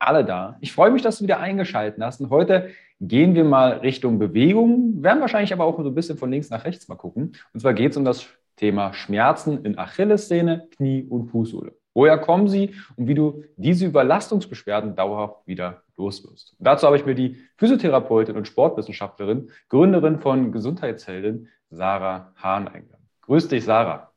alle da. Ich freue mich, dass du wieder eingeschaltet hast. Und heute gehen wir mal Richtung Bewegung, werden wahrscheinlich aber auch so ein bisschen von links nach rechts mal gucken. Und zwar geht es um das Thema Schmerzen in Achillessehne, Knie und Fußsohle. Woher kommen sie und wie du diese Überlastungsbeschwerden dauerhaft wieder loswirst. Dazu habe ich mir die Physiotherapeutin und Sportwissenschaftlerin, Gründerin von Gesundheitsheldin, Sarah Hahn eingeladen. Grüß dich, Sarah.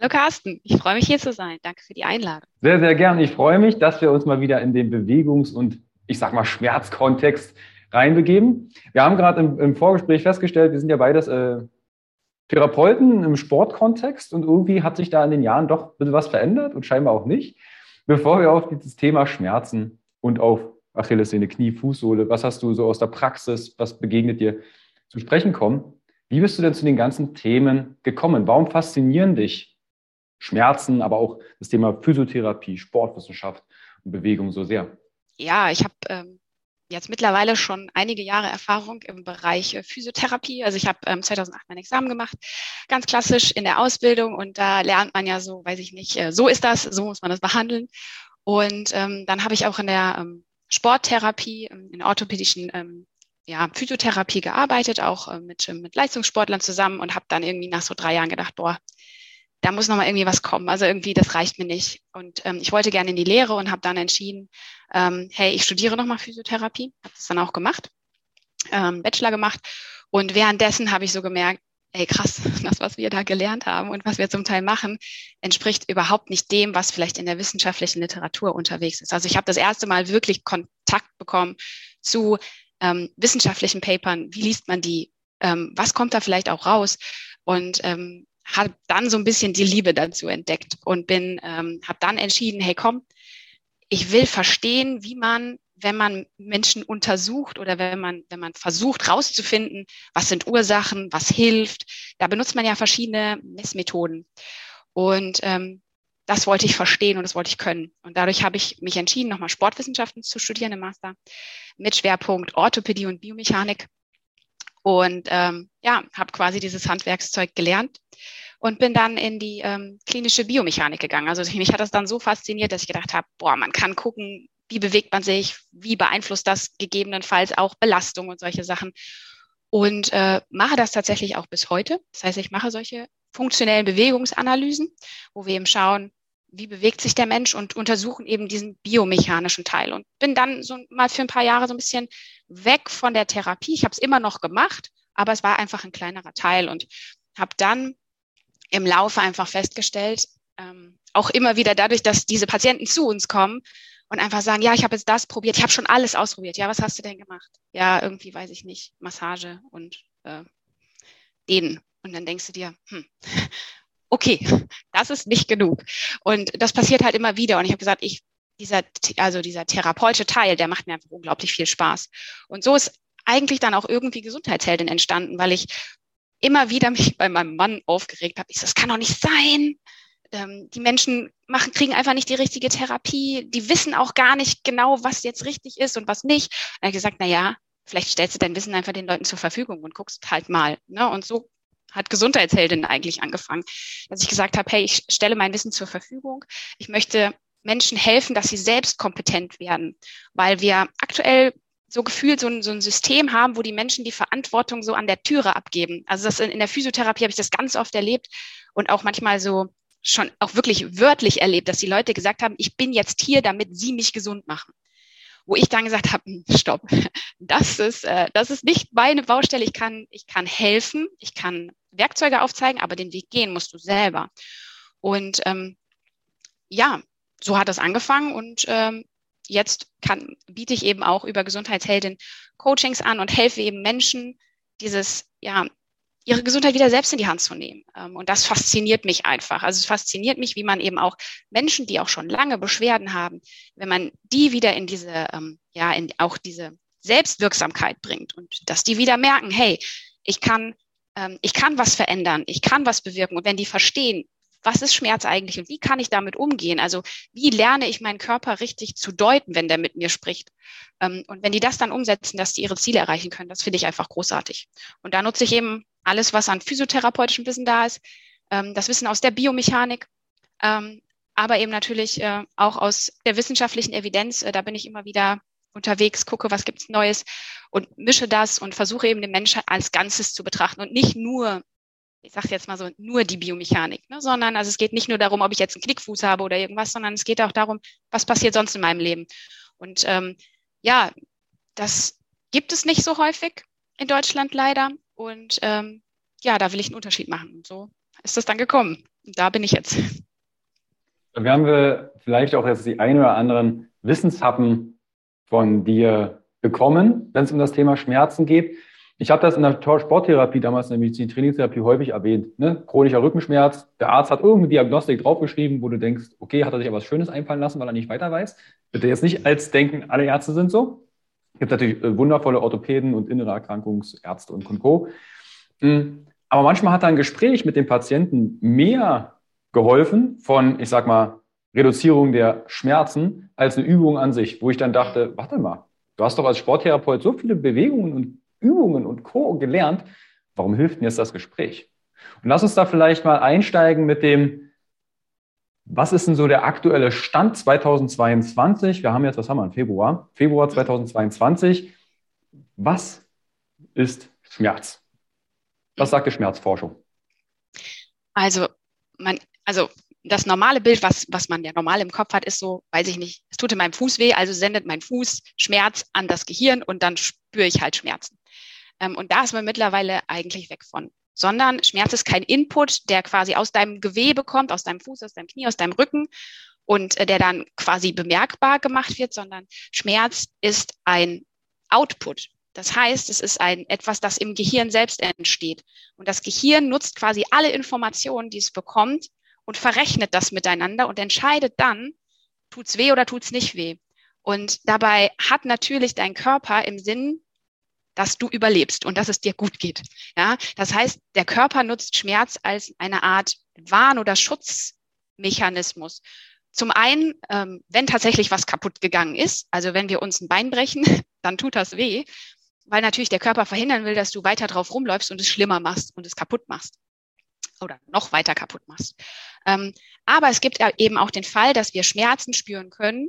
Hallo Carsten, ich freue mich hier zu sein. Danke für die Einladung. Sehr, sehr gern. Ich freue mich, dass wir uns mal wieder in den Bewegungs- und ich sag mal Schmerzkontext reinbegeben. Wir haben gerade im, im, Vorgespräch festgestellt, wir sind ja beides äh, Therapeuten im Sportkontext und irgendwie hat sich da in den Jahren doch ein bisschen was verändert und scheinbar auch nicht. Bevor wir auf dieses Thema Schmerzen und auf Achillessehne, Knie, Fußsohle, was hast du so aus der Praxis, was begegnet dir zu sprechen kommen? Wie bist du denn zu den ganzen Themen gekommen? Warum faszinieren dich Schmerzen, aber auch das Thema Physiotherapie, Sportwissenschaft und Bewegung so sehr? Ja, ich habe ähm, jetzt mittlerweile schon einige Jahre Erfahrung im Bereich äh, Physiotherapie. Also ich habe ähm, 2008 mein Examen gemacht, ganz klassisch in der Ausbildung und da lernt man ja so, weiß ich nicht, äh, so ist das, so muss man das behandeln. Und ähm, dann habe ich auch in der ähm, Sporttherapie, ähm, in orthopädischen ähm, ja, Physiotherapie gearbeitet, auch äh, mit, mit Leistungssportlern zusammen und habe dann irgendwie nach so drei Jahren gedacht, boah, da muss noch mal irgendwie was kommen. Also irgendwie, das reicht mir nicht. Und ähm, ich wollte gerne in die Lehre und habe dann entschieden, ähm, hey, ich studiere noch mal Physiotherapie. Habe das dann auch gemacht, ähm, Bachelor gemacht. Und währenddessen habe ich so gemerkt, ey krass, das, was wir da gelernt haben und was wir zum Teil machen, entspricht überhaupt nicht dem, was vielleicht in der wissenschaftlichen Literatur unterwegs ist. Also ich habe das erste Mal wirklich Kontakt bekommen zu ähm, wissenschaftlichen Papern. Wie liest man die? Ähm, was kommt da vielleicht auch raus? Und ähm, habe dann so ein bisschen die Liebe dazu entdeckt und bin, ähm, habe dann entschieden, hey komm, ich will verstehen, wie man wenn man Menschen untersucht oder wenn man, wenn man versucht rauszufinden, was sind Ursachen, was hilft, da benutzt man ja verschiedene Messmethoden. Und ähm, das wollte ich verstehen und das wollte ich können. Und dadurch habe ich mich entschieden, nochmal Sportwissenschaften zu studieren im Master mit Schwerpunkt Orthopädie und Biomechanik. Und ähm, ja, habe quasi dieses Handwerkszeug gelernt und bin dann in die ähm, klinische Biomechanik gegangen. Also mich hat das dann so fasziniert, dass ich gedacht habe, boah, man kann gucken, wie bewegt man sich, wie beeinflusst das gegebenenfalls auch Belastung und solche Sachen. Und äh, mache das tatsächlich auch bis heute. Das heißt, ich mache solche funktionellen Bewegungsanalysen, wo wir eben schauen, wie bewegt sich der Mensch und untersuchen eben diesen biomechanischen Teil. Und bin dann so mal für ein paar Jahre so ein bisschen weg von der Therapie. Ich habe es immer noch gemacht, aber es war einfach ein kleinerer Teil und habe dann im Laufe einfach festgestellt, ähm, auch immer wieder dadurch, dass diese Patienten zu uns kommen, und einfach sagen, ja, ich habe jetzt das probiert, ich habe schon alles ausprobiert. Ja, was hast du denn gemacht? Ja, irgendwie weiß ich nicht, Massage und äh, denen. Und dann denkst du dir, hm, okay, das ist nicht genug. Und das passiert halt immer wieder. Und ich habe gesagt, ich, dieser, also dieser therapeutische Teil, der macht mir einfach unglaublich viel Spaß. Und so ist eigentlich dann auch irgendwie Gesundheitsheldin entstanden, weil ich immer wieder mich bei meinem Mann aufgeregt habe. Ich so, das kann doch nicht sein ähm, die Menschen machen, kriegen einfach nicht die richtige Therapie, die wissen auch gar nicht genau, was jetzt richtig ist und was nicht. Und er hat gesagt, na ja, vielleicht stellst du dein Wissen einfach den Leuten zur Verfügung und guckst halt mal. Ne? Und so hat Gesundheitsheldin eigentlich angefangen, dass ich gesagt habe, hey, ich stelle mein Wissen zur Verfügung. Ich möchte Menschen helfen, dass sie selbst kompetent werden, weil wir aktuell so gefühlt so ein, so ein System haben, wo die Menschen die Verantwortung so an der Türe abgeben. Also das in, in der Physiotherapie habe ich das ganz oft erlebt und auch manchmal so schon auch wirklich wörtlich erlebt, dass die Leute gesagt haben, ich bin jetzt hier, damit sie mich gesund machen. Wo ich dann gesagt habe, hm, stopp, das ist, äh, das ist nicht meine Baustelle. Ich kann, ich kann helfen, ich kann Werkzeuge aufzeigen, aber den Weg gehen musst du selber. Und ähm, ja, so hat das angefangen und ähm, jetzt kann, biete ich eben auch über Gesundheitsheldin Coachings an und helfe eben Menschen, dieses, ja, ihre Gesundheit wieder selbst in die Hand zu nehmen. Ähm, und das fasziniert mich einfach. Also es fasziniert mich, wie man eben auch Menschen, die auch schon lange Beschwerden haben, wenn man die wieder in diese, ähm, ja, in auch diese Selbstwirksamkeit bringt und dass die wieder merken, hey, ich kann, ähm, ich kann was verändern, ich kann was bewirken. Und wenn die verstehen, was ist Schmerz eigentlich und wie kann ich damit umgehen? Also wie lerne ich meinen Körper richtig zu deuten, wenn der mit mir spricht? Und wenn die das dann umsetzen, dass die ihre Ziele erreichen können, das finde ich einfach großartig. Und da nutze ich eben alles, was an physiotherapeutischem Wissen da ist, ähm, das Wissen aus der Biomechanik, ähm, aber eben natürlich äh, auch aus der wissenschaftlichen Evidenz. Äh, da bin ich immer wieder unterwegs, gucke, was gibt's Neues und mische das und versuche eben den Menschen als Ganzes zu betrachten und nicht nur ich sage jetzt mal so, nur die Biomechanik, ne? sondern also es geht nicht nur darum, ob ich jetzt einen Knickfuß habe oder irgendwas, sondern es geht auch darum, was passiert sonst in meinem Leben. Und ähm, ja, das gibt es nicht so häufig in Deutschland leider. Und ähm, ja, da will ich einen Unterschied machen. Und so ist das dann gekommen. Und da bin ich jetzt. Wir haben wir vielleicht auch jetzt die ein oder anderen Wissenshappen von dir bekommen, wenn es um das Thema Schmerzen geht. Ich habe das in der Sporttherapie, damals in der Medizin-Trainingstherapie häufig erwähnt. Ne? Chronischer Rückenschmerz. Der Arzt hat irgendeine Diagnostik draufgeschrieben, wo du denkst, okay, hat er sich aber was Schönes einfallen lassen, weil er nicht weiter weiß. Bitte jetzt nicht als denken, alle Ärzte sind so. Es gibt natürlich äh, wundervolle Orthopäden und innere Erkrankungsärzte und Co. Hm. Aber manchmal hat ein Gespräch mit dem Patienten mehr geholfen von, ich sag mal, Reduzierung der Schmerzen als eine Übung an sich, wo ich dann dachte, warte mal, du hast doch als Sporttherapeut so viele Bewegungen und Übungen und Co. gelernt. Warum hilft mir jetzt das Gespräch? Und lass uns da vielleicht mal einsteigen mit dem, was ist denn so der aktuelle Stand 2022? Wir haben jetzt, was haben wir im Februar? Februar 2022. Was ist Schmerz? Was sagt die Schmerzforschung? Also, man, also das normale Bild, was, was man ja normal im Kopf hat, ist so, weiß ich nicht, es tut in meinem Fuß weh, also sendet mein Fuß Schmerz an das Gehirn und dann spüre ich halt Schmerzen. Ähm, und da ist man mittlerweile eigentlich weg von. Sondern Schmerz ist kein Input, der quasi aus deinem Gewebe kommt, aus deinem Fuß, aus deinem Knie, aus deinem Rücken und äh, der dann quasi bemerkbar gemacht wird, sondern Schmerz ist ein Output. Das heißt, es ist ein etwas, das im Gehirn selbst entsteht. Und das Gehirn nutzt quasi alle Informationen, die es bekommt und verrechnet das miteinander und entscheidet dann, tut's weh oder tut's nicht weh. Und dabei hat natürlich dein Körper im Sinn, dass du überlebst und dass es dir gut geht. Ja, das heißt, der Körper nutzt Schmerz als eine Art Warn- oder Schutzmechanismus. Zum einen, ähm, wenn tatsächlich was kaputt gegangen ist, also wenn wir uns ein Bein brechen, dann tut das weh, weil natürlich der Körper verhindern will, dass du weiter drauf rumläufst und es schlimmer machst und es kaputt machst oder noch weiter kaputt machst. Ähm, aber es gibt eben auch den Fall, dass wir Schmerzen spüren können,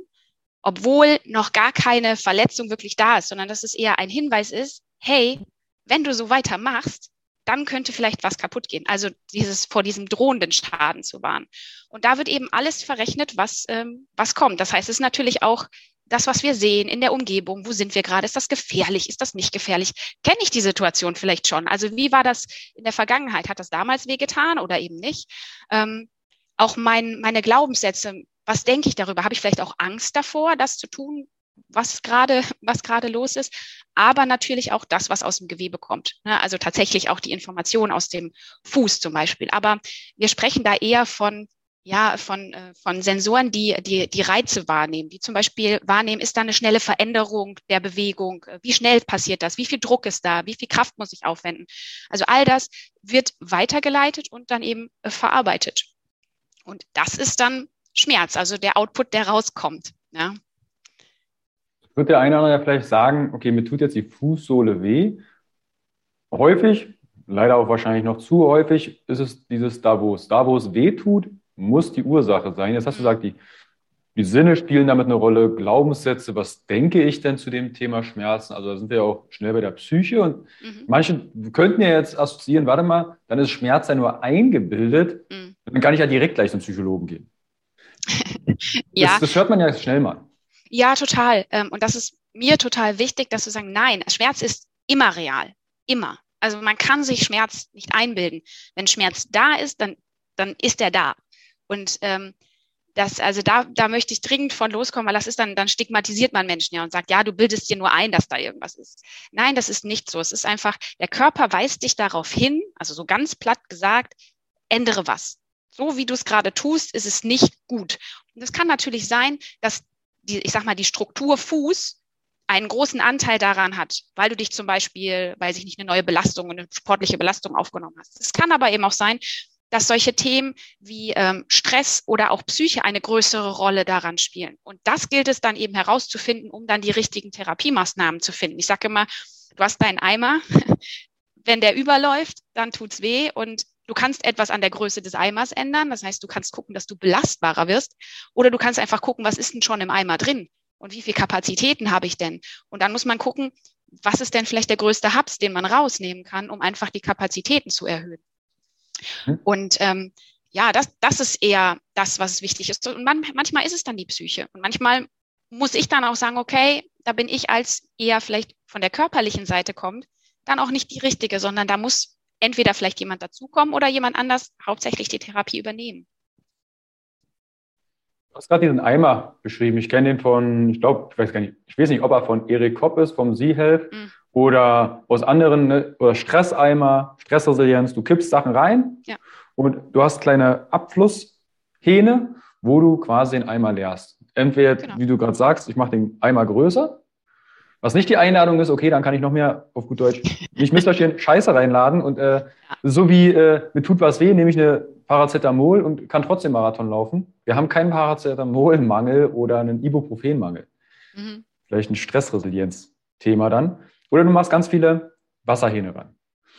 obwohl noch gar keine Verletzung wirklich da ist, sondern dass es eher ein Hinweis ist, hey, wenn du so weitermachst, dann könnte vielleicht was kaputt gehen. Also dieses vor diesem drohenden Schaden zu warnen. Und da wird eben alles verrechnet, was, ähm, was kommt. Das heißt, es ist natürlich auch das, was wir sehen in der Umgebung. Wo sind wir gerade? Ist das gefährlich? Ist das nicht gefährlich? Kenne ich die Situation vielleicht schon? Also wie war das in der Vergangenheit? Hat das damals wehgetan oder eben nicht? Ähm, auch mein, meine Glaubenssätze, was denke ich darüber? Habe ich vielleicht auch Angst davor, das zu tun, was gerade, was gerade los ist? Aber natürlich auch das, was aus dem Gewebe kommt. Ne? Also tatsächlich auch die Information aus dem Fuß zum Beispiel. Aber wir sprechen da eher von ja, von, äh, von Sensoren, die, die die Reize wahrnehmen, die zum Beispiel wahrnehmen, ist da eine schnelle Veränderung der Bewegung, wie schnell passiert das, wie viel Druck ist da, wie viel Kraft muss ich aufwenden. Also all das wird weitergeleitet und dann eben äh, verarbeitet. Und das ist dann Schmerz, also der Output, der rauskommt. Ja. Wird der eine oder andere vielleicht sagen, okay, mir tut jetzt die Fußsohle weh. Häufig, leider auch wahrscheinlich noch zu häufig, ist es dieses da, wo es, da, wo es weh tut, muss die Ursache sein. Jetzt hast du mhm. gesagt, die, die Sinne spielen damit eine Rolle, Glaubenssätze, was denke ich denn zu dem Thema Schmerzen? Also da sind wir ja auch schnell bei der Psyche und mhm. manche könnten ja jetzt assoziieren, warte mal, dann ist Schmerz ja nur eingebildet, mhm. dann kann ich ja direkt gleich zum Psychologen gehen. ja. Das, das, hört man ja schnell mal. Ja, total. Ähm, und das ist mir total wichtig, dass du sagen, nein, Schmerz ist immer real. Immer. Also man kann sich Schmerz nicht einbilden. Wenn Schmerz da ist, dann, dann ist er da. Und ähm, das, also da, da möchte ich dringend von loskommen, weil das ist dann, dann stigmatisiert man Menschen ja und sagt, ja, du bildest dir nur ein, dass da irgendwas ist. Nein, das ist nicht so. Es ist einfach, der Körper weist dich darauf hin, also so ganz platt gesagt, ändere was so wie du es gerade tust, ist es nicht gut. Und es kann natürlich sein, dass die, ich sag mal, die Struktur Fuß einen großen Anteil daran hat, weil du dich zum Beispiel, weiß ich nicht, eine neue Belastung, eine sportliche Belastung aufgenommen hast. Es kann aber eben auch sein, dass solche Themen wie ähm, Stress oder auch Psyche eine größere Rolle daran spielen. Und das gilt es dann eben herauszufinden, um dann die richtigen Therapiemaßnahmen zu finden. Ich sage immer, du hast deinen Eimer, wenn der überläuft, dann tut's weh und Du kannst etwas an der Größe des Eimers ändern. Das heißt, du kannst gucken, dass du belastbarer wirst. Oder du kannst einfach gucken, was ist denn schon im Eimer drin? Und wie viel Kapazitäten habe ich denn? Und dann muss man gucken, was ist denn vielleicht der größte Hubs, den man rausnehmen kann, um einfach die Kapazitäten zu erhöhen. Hm. Und ähm, ja, das, das ist eher das, was wichtig ist. Und man, manchmal ist es dann die Psyche. Und manchmal muss ich dann auch sagen, okay, da bin ich als eher vielleicht von der körperlichen Seite kommt, dann auch nicht die richtige, sondern da muss entweder vielleicht jemand dazukommen oder jemand anders hauptsächlich die Therapie übernehmen. Du hast gerade diesen Eimer beschrieben. Ich kenne den von, ich glaube, ich weiß gar nicht, ich weiß nicht, ob er von Erik Kopp ist, vom SeaHealth mhm. oder aus anderen, ne, oder Stresseimer, Stressresilienz. Du kippst Sachen rein ja. und du hast kleine Abflusshähne, wo du quasi den Eimer leerst. Entweder, genau. wie du gerade sagst, ich mache den Eimer größer was nicht die Einladung ist, okay, dann kann ich noch mehr auf gut Deutsch nicht missverstehen, Scheiße reinladen und äh, so wie äh, mir tut was weh, nehme ich eine Paracetamol und kann trotzdem Marathon laufen. Wir haben keinen Paracetamolmangel oder einen Ibuprofenmangel. Mhm. Vielleicht ein Stressresilienz-Thema dann. Oder du machst ganz viele Wasserhähne ran.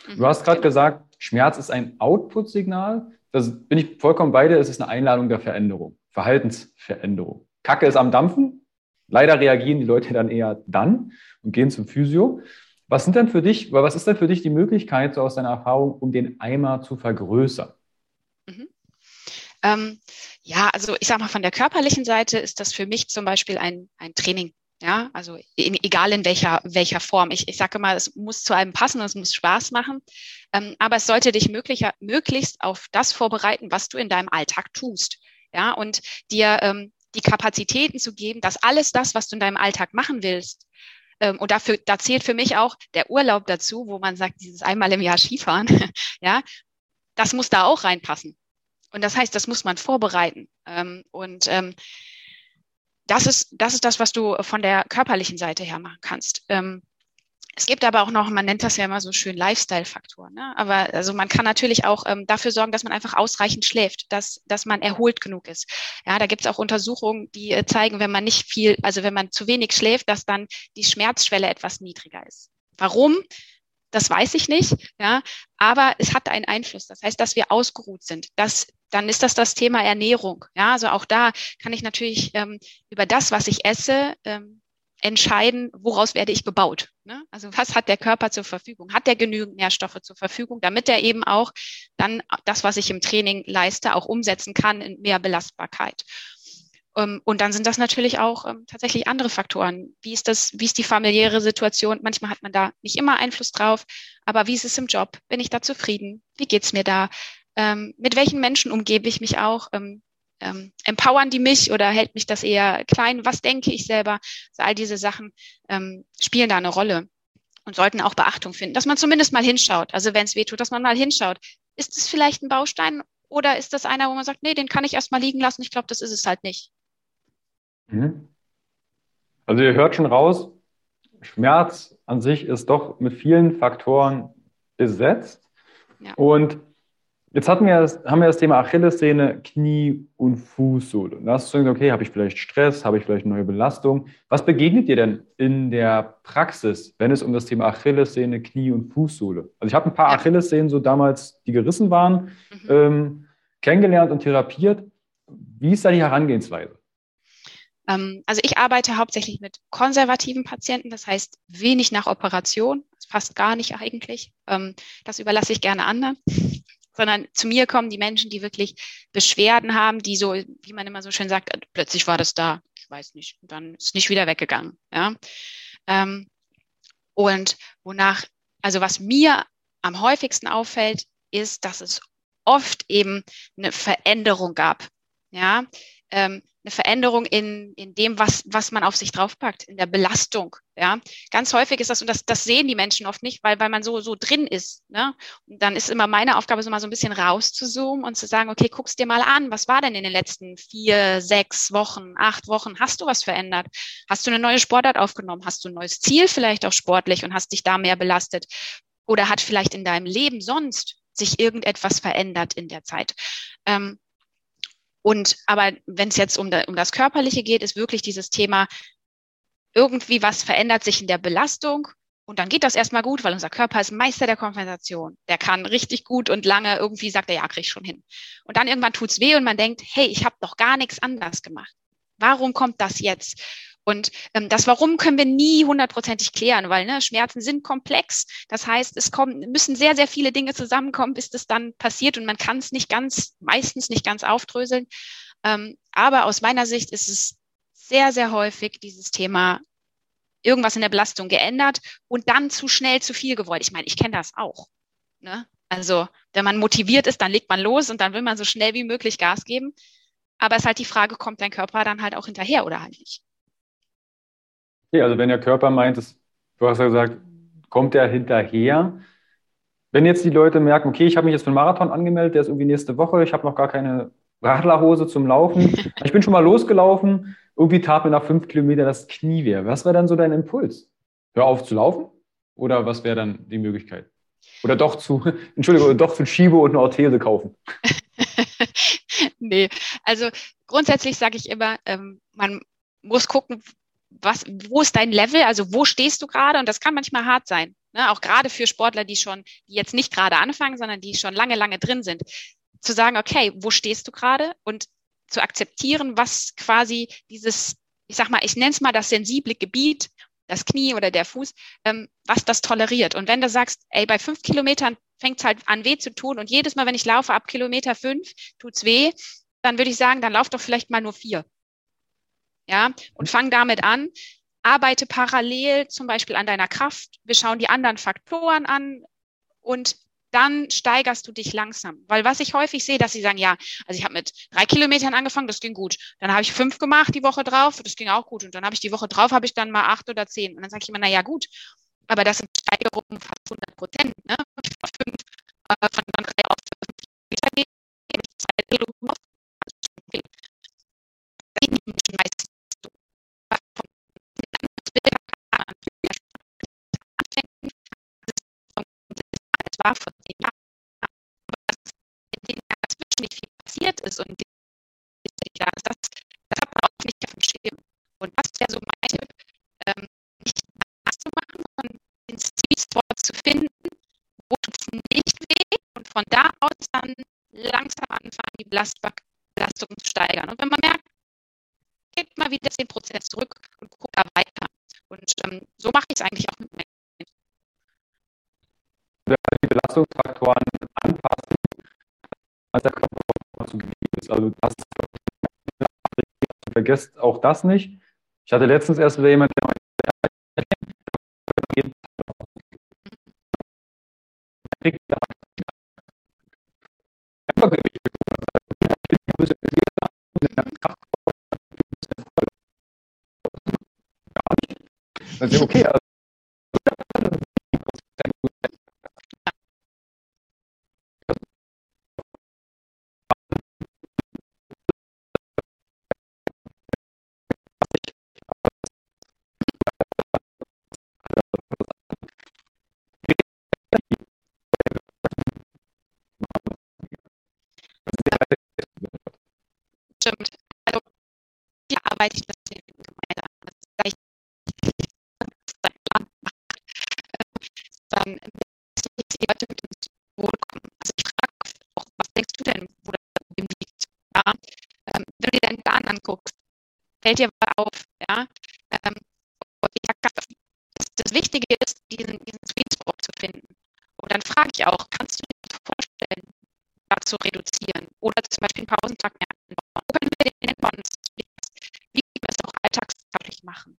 Mhm. Du hast gerade genau. gesagt, Schmerz ist ein Output-Signal. Das bin ich vollkommen bei dir. Es ist eine Einladung der Veränderung, Verhaltensveränderung. Kacke ist am Dampfen, Leider reagieren die Leute dann eher dann und gehen zum Physio. Was sind denn für dich, was ist denn für dich die Möglichkeit, so aus deiner Erfahrung, um den Eimer zu vergrößern? Mhm. Ähm, ja, also ich sage mal, von der körperlichen Seite ist das für mich zum Beispiel ein, ein Training. Ja, also in, egal in welcher, welcher Form. Ich, ich sage mal, es muss zu einem passen, es muss Spaß machen. Ähm, aber es sollte dich möglicher, möglichst auf das vorbereiten, was du in deinem Alltag tust. Ja, und dir ähm, die Kapazitäten zu geben, dass alles das, was du in deinem Alltag machen willst, ähm, und dafür, da zählt für mich auch der Urlaub dazu, wo man sagt, dieses einmal im Jahr Skifahren, ja, das muss da auch reinpassen. Und das heißt, das muss man vorbereiten. Ähm, und ähm, das ist, das ist das, was du von der körperlichen Seite her machen kannst. Ähm, es gibt aber auch noch, man nennt das ja immer so schön Lifestyle-Faktoren. Ne? Aber also man kann natürlich auch ähm, dafür sorgen, dass man einfach ausreichend schläft, dass, dass man erholt genug ist. Ja, da gibt es auch Untersuchungen, die äh, zeigen, wenn man nicht viel, also wenn man zu wenig schläft, dass dann die Schmerzschwelle etwas niedriger ist. Warum? Das weiß ich nicht, ja, aber es hat einen Einfluss. Das heißt, dass wir ausgeruht sind. Das, dann ist das das Thema Ernährung. Ja, also auch da kann ich natürlich ähm, über das, was ich esse, ähm, entscheiden, woraus werde ich gebaut. Ne? Also was hat der Körper zur Verfügung? Hat der genügend Nährstoffe zur Verfügung, damit er eben auch dann das, was ich im Training leiste, auch umsetzen kann in mehr Belastbarkeit. Ähm, und dann sind das natürlich auch ähm, tatsächlich andere Faktoren. Wie ist das, wie ist die familiäre Situation? Manchmal hat man da nicht immer Einfluss drauf, aber wie ist es im Job? Bin ich da zufrieden? Wie geht's mir da? Ähm, mit welchen Menschen umgebe ich mich auch? Ähm, empowern die mich oder hält mich das eher klein? Was denke ich selber? Also all diese Sachen ähm, spielen da eine Rolle und sollten auch Beachtung finden, dass man zumindest mal hinschaut. Also wenn es weh tut, dass man mal hinschaut. Ist es vielleicht ein Baustein oder ist das einer, wo man sagt, nee, den kann ich erstmal liegen lassen? Ich glaube, das ist es halt nicht. Mhm. Also ihr hört schon raus, Schmerz an sich ist doch mit vielen Faktoren besetzt. Ja. Und Jetzt hatten wir haben wir das Thema Achillessehne, Knie und Fußsohle. da hast du gesagt, okay, habe ich vielleicht Stress, habe ich vielleicht neue Belastung. Was begegnet dir denn in der Praxis, wenn es um das Thema Achillessehne, Knie und Fußsohle? Also ich habe ein paar ja. Achillessehnen so damals, die gerissen waren, mhm. ähm, kennengelernt und therapiert. Wie ist da die Herangehensweise? Ähm, also ich arbeite hauptsächlich mit konservativen Patienten, das heißt wenig nach Operation, fast gar nicht eigentlich. Ähm, das überlasse ich gerne anderen sondern zu mir kommen die Menschen, die wirklich Beschwerden haben, die so, wie man immer so schön sagt, plötzlich war das da, ich weiß nicht, und dann ist nicht wieder weggegangen. Ja? Ähm, und wonach, also was mir am häufigsten auffällt, ist, dass es oft eben eine Veränderung gab. Ja, ähm, eine Veränderung in, in dem, was, was man auf sich draufpackt, in der Belastung. Ja, ganz häufig ist das, und das, das sehen die Menschen oft nicht, weil, weil man so, so drin ist. Ne? Und dann ist immer meine Aufgabe, so mal so ein bisschen rauszuzoomen und zu sagen, okay, guck's dir mal an, was war denn in den letzten vier, sechs Wochen, acht Wochen? Hast du was verändert? Hast du eine neue Sportart aufgenommen? Hast du ein neues Ziel vielleicht auch sportlich und hast dich da mehr belastet? Oder hat vielleicht in deinem Leben sonst sich irgendetwas verändert in der Zeit? Ähm, und aber wenn es jetzt um, da, um das Körperliche geht, ist wirklich dieses Thema, irgendwie was verändert sich in der Belastung. Und dann geht das erstmal gut, weil unser Körper ist Meister der Kompensation. Der kann richtig gut und lange irgendwie sagt er, ja, krieg ich schon hin. Und dann irgendwann tut's weh und man denkt, hey, ich habe doch gar nichts anders gemacht. Warum kommt das jetzt? Und ähm, das Warum können wir nie hundertprozentig klären, weil ne, Schmerzen sind komplex. Das heißt, es kommen, müssen sehr, sehr viele Dinge zusammenkommen, bis das dann passiert und man kann es nicht ganz, meistens nicht ganz aufdröseln. Ähm, aber aus meiner Sicht ist es sehr, sehr häufig dieses Thema irgendwas in der Belastung geändert und dann zu schnell zu viel gewollt. Ich meine, ich kenne das auch. Ne? Also, wenn man motiviert ist, dann legt man los und dann will man so schnell wie möglich Gas geben. Aber es ist halt die Frage, kommt dein Körper dann halt auch hinterher oder halt nicht? Okay, also wenn der Körper meint, das, du hast ja gesagt, kommt er hinterher. Wenn jetzt die Leute merken, okay, ich habe mich jetzt für einen Marathon angemeldet, der ist irgendwie nächste Woche, ich habe noch gar keine Radlerhose zum Laufen, ich bin schon mal losgelaufen, irgendwie tat mir nach fünf Kilometern das Knie weh. Was wäre dann so dein Impuls? Hör auf zu laufen? Oder was wäre dann die Möglichkeit? Oder doch zu, Entschuldigung, doch zu Schiebe und eine Orthese kaufen? nee, also grundsätzlich sage ich immer, ähm, man muss gucken, was, wo ist dein Level? Also wo stehst du gerade? Und das kann manchmal hart sein. Ne? Auch gerade für Sportler, die schon, die jetzt nicht gerade anfangen, sondern die schon lange, lange drin sind. Zu sagen, okay, wo stehst du gerade? Und zu akzeptieren, was quasi dieses, ich sag mal, ich nenne es mal das sensible Gebiet, das Knie oder der Fuß, ähm, was das toleriert. Und wenn du sagst, ey, bei fünf Kilometern fängt es halt an weh zu tun und jedes Mal, wenn ich laufe ab Kilometer fünf, tut's weh, dann würde ich sagen, dann lauf doch vielleicht mal nur vier ja, und fang damit an. Arbeite parallel zum Beispiel an deiner Kraft. Wir schauen die anderen Faktoren an und dann steigerst du dich langsam. Weil was ich häufig sehe, dass sie sagen, ja, also ich habe mit drei Kilometern angefangen, das ging gut. Dann habe ich fünf gemacht die Woche drauf, das ging auch gut. Und dann habe ich die Woche drauf, habe ich dann mal acht oder zehn. Und dann sage ich immer, na ja, gut. Aber das sind Steigerungen fast 100 Prozent. Ne? Von fünf, äh, von drei auf fünf war vor zehn Jahren. Aber in den Jahren dazwischen nicht viel passiert ist und da ist das, das hat man auch nicht auf dem Schirm. Und das wäre so mein Tipp, ähm, nicht das zu machen, sondern den Sweet zu finden, wo es nicht weh und von da aus dann langsam anfangen, die Belastung zu steigern. Und wenn man merkt, geht mal wieder 10% zurück und guckt da weiter. Und ähm, so mache ich es eigentlich auch mit meinen die Belastungsfaktoren anpassen, als der Körper zu gegeben ist. Also das vergesst auch das nicht. Ich hatte letztens erst wieder jemand, der Also okay, also stimmt. Also, wie arbeite ich das gemeinsam? Das ist dann die Leute mit ins Boot kommen. Also ich frage auch, was denkst du denn, wo das Problem liegt? Ja? Ähm, wenn du dir deinen Plan anguckst, fällt dir was auf, ja? Ähm, das, das Wichtige ist, diesen, diesen Sweet zu finden. Und dann frage ich auch, kannst du dir vorstellen, da zu reduzieren? Oder zum Beispiel einen Pausentag mehr einbauen? Wo können wir den einbauen? Wie wir es auch alltagstauglich machen?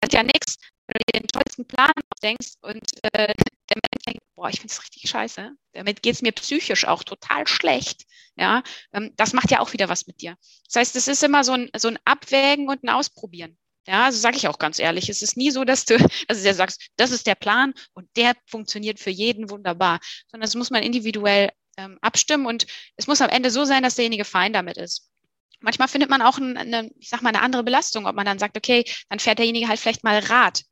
Das ist ja nichts, wenn du dir den tollsten Plan ausdenkst und äh, der Mensch denkt, boah, ich finde es richtig scheiße. Damit geht es mir psychisch auch total schlecht. Ja, ähm, das macht ja auch wieder was mit dir. Das heißt, es ist immer so ein, so ein Abwägen und ein Ausprobieren. Ja, also sage ich auch ganz ehrlich, es ist nie so, dass du, also der sagst, das ist der Plan und der funktioniert für jeden wunderbar, sondern das muss man individuell ähm, abstimmen und es muss am Ende so sein, dass derjenige fein damit ist. Manchmal findet man auch eine, ich sag mal, eine andere Belastung, ob man dann sagt, okay, dann fährt derjenige halt vielleicht mal Rad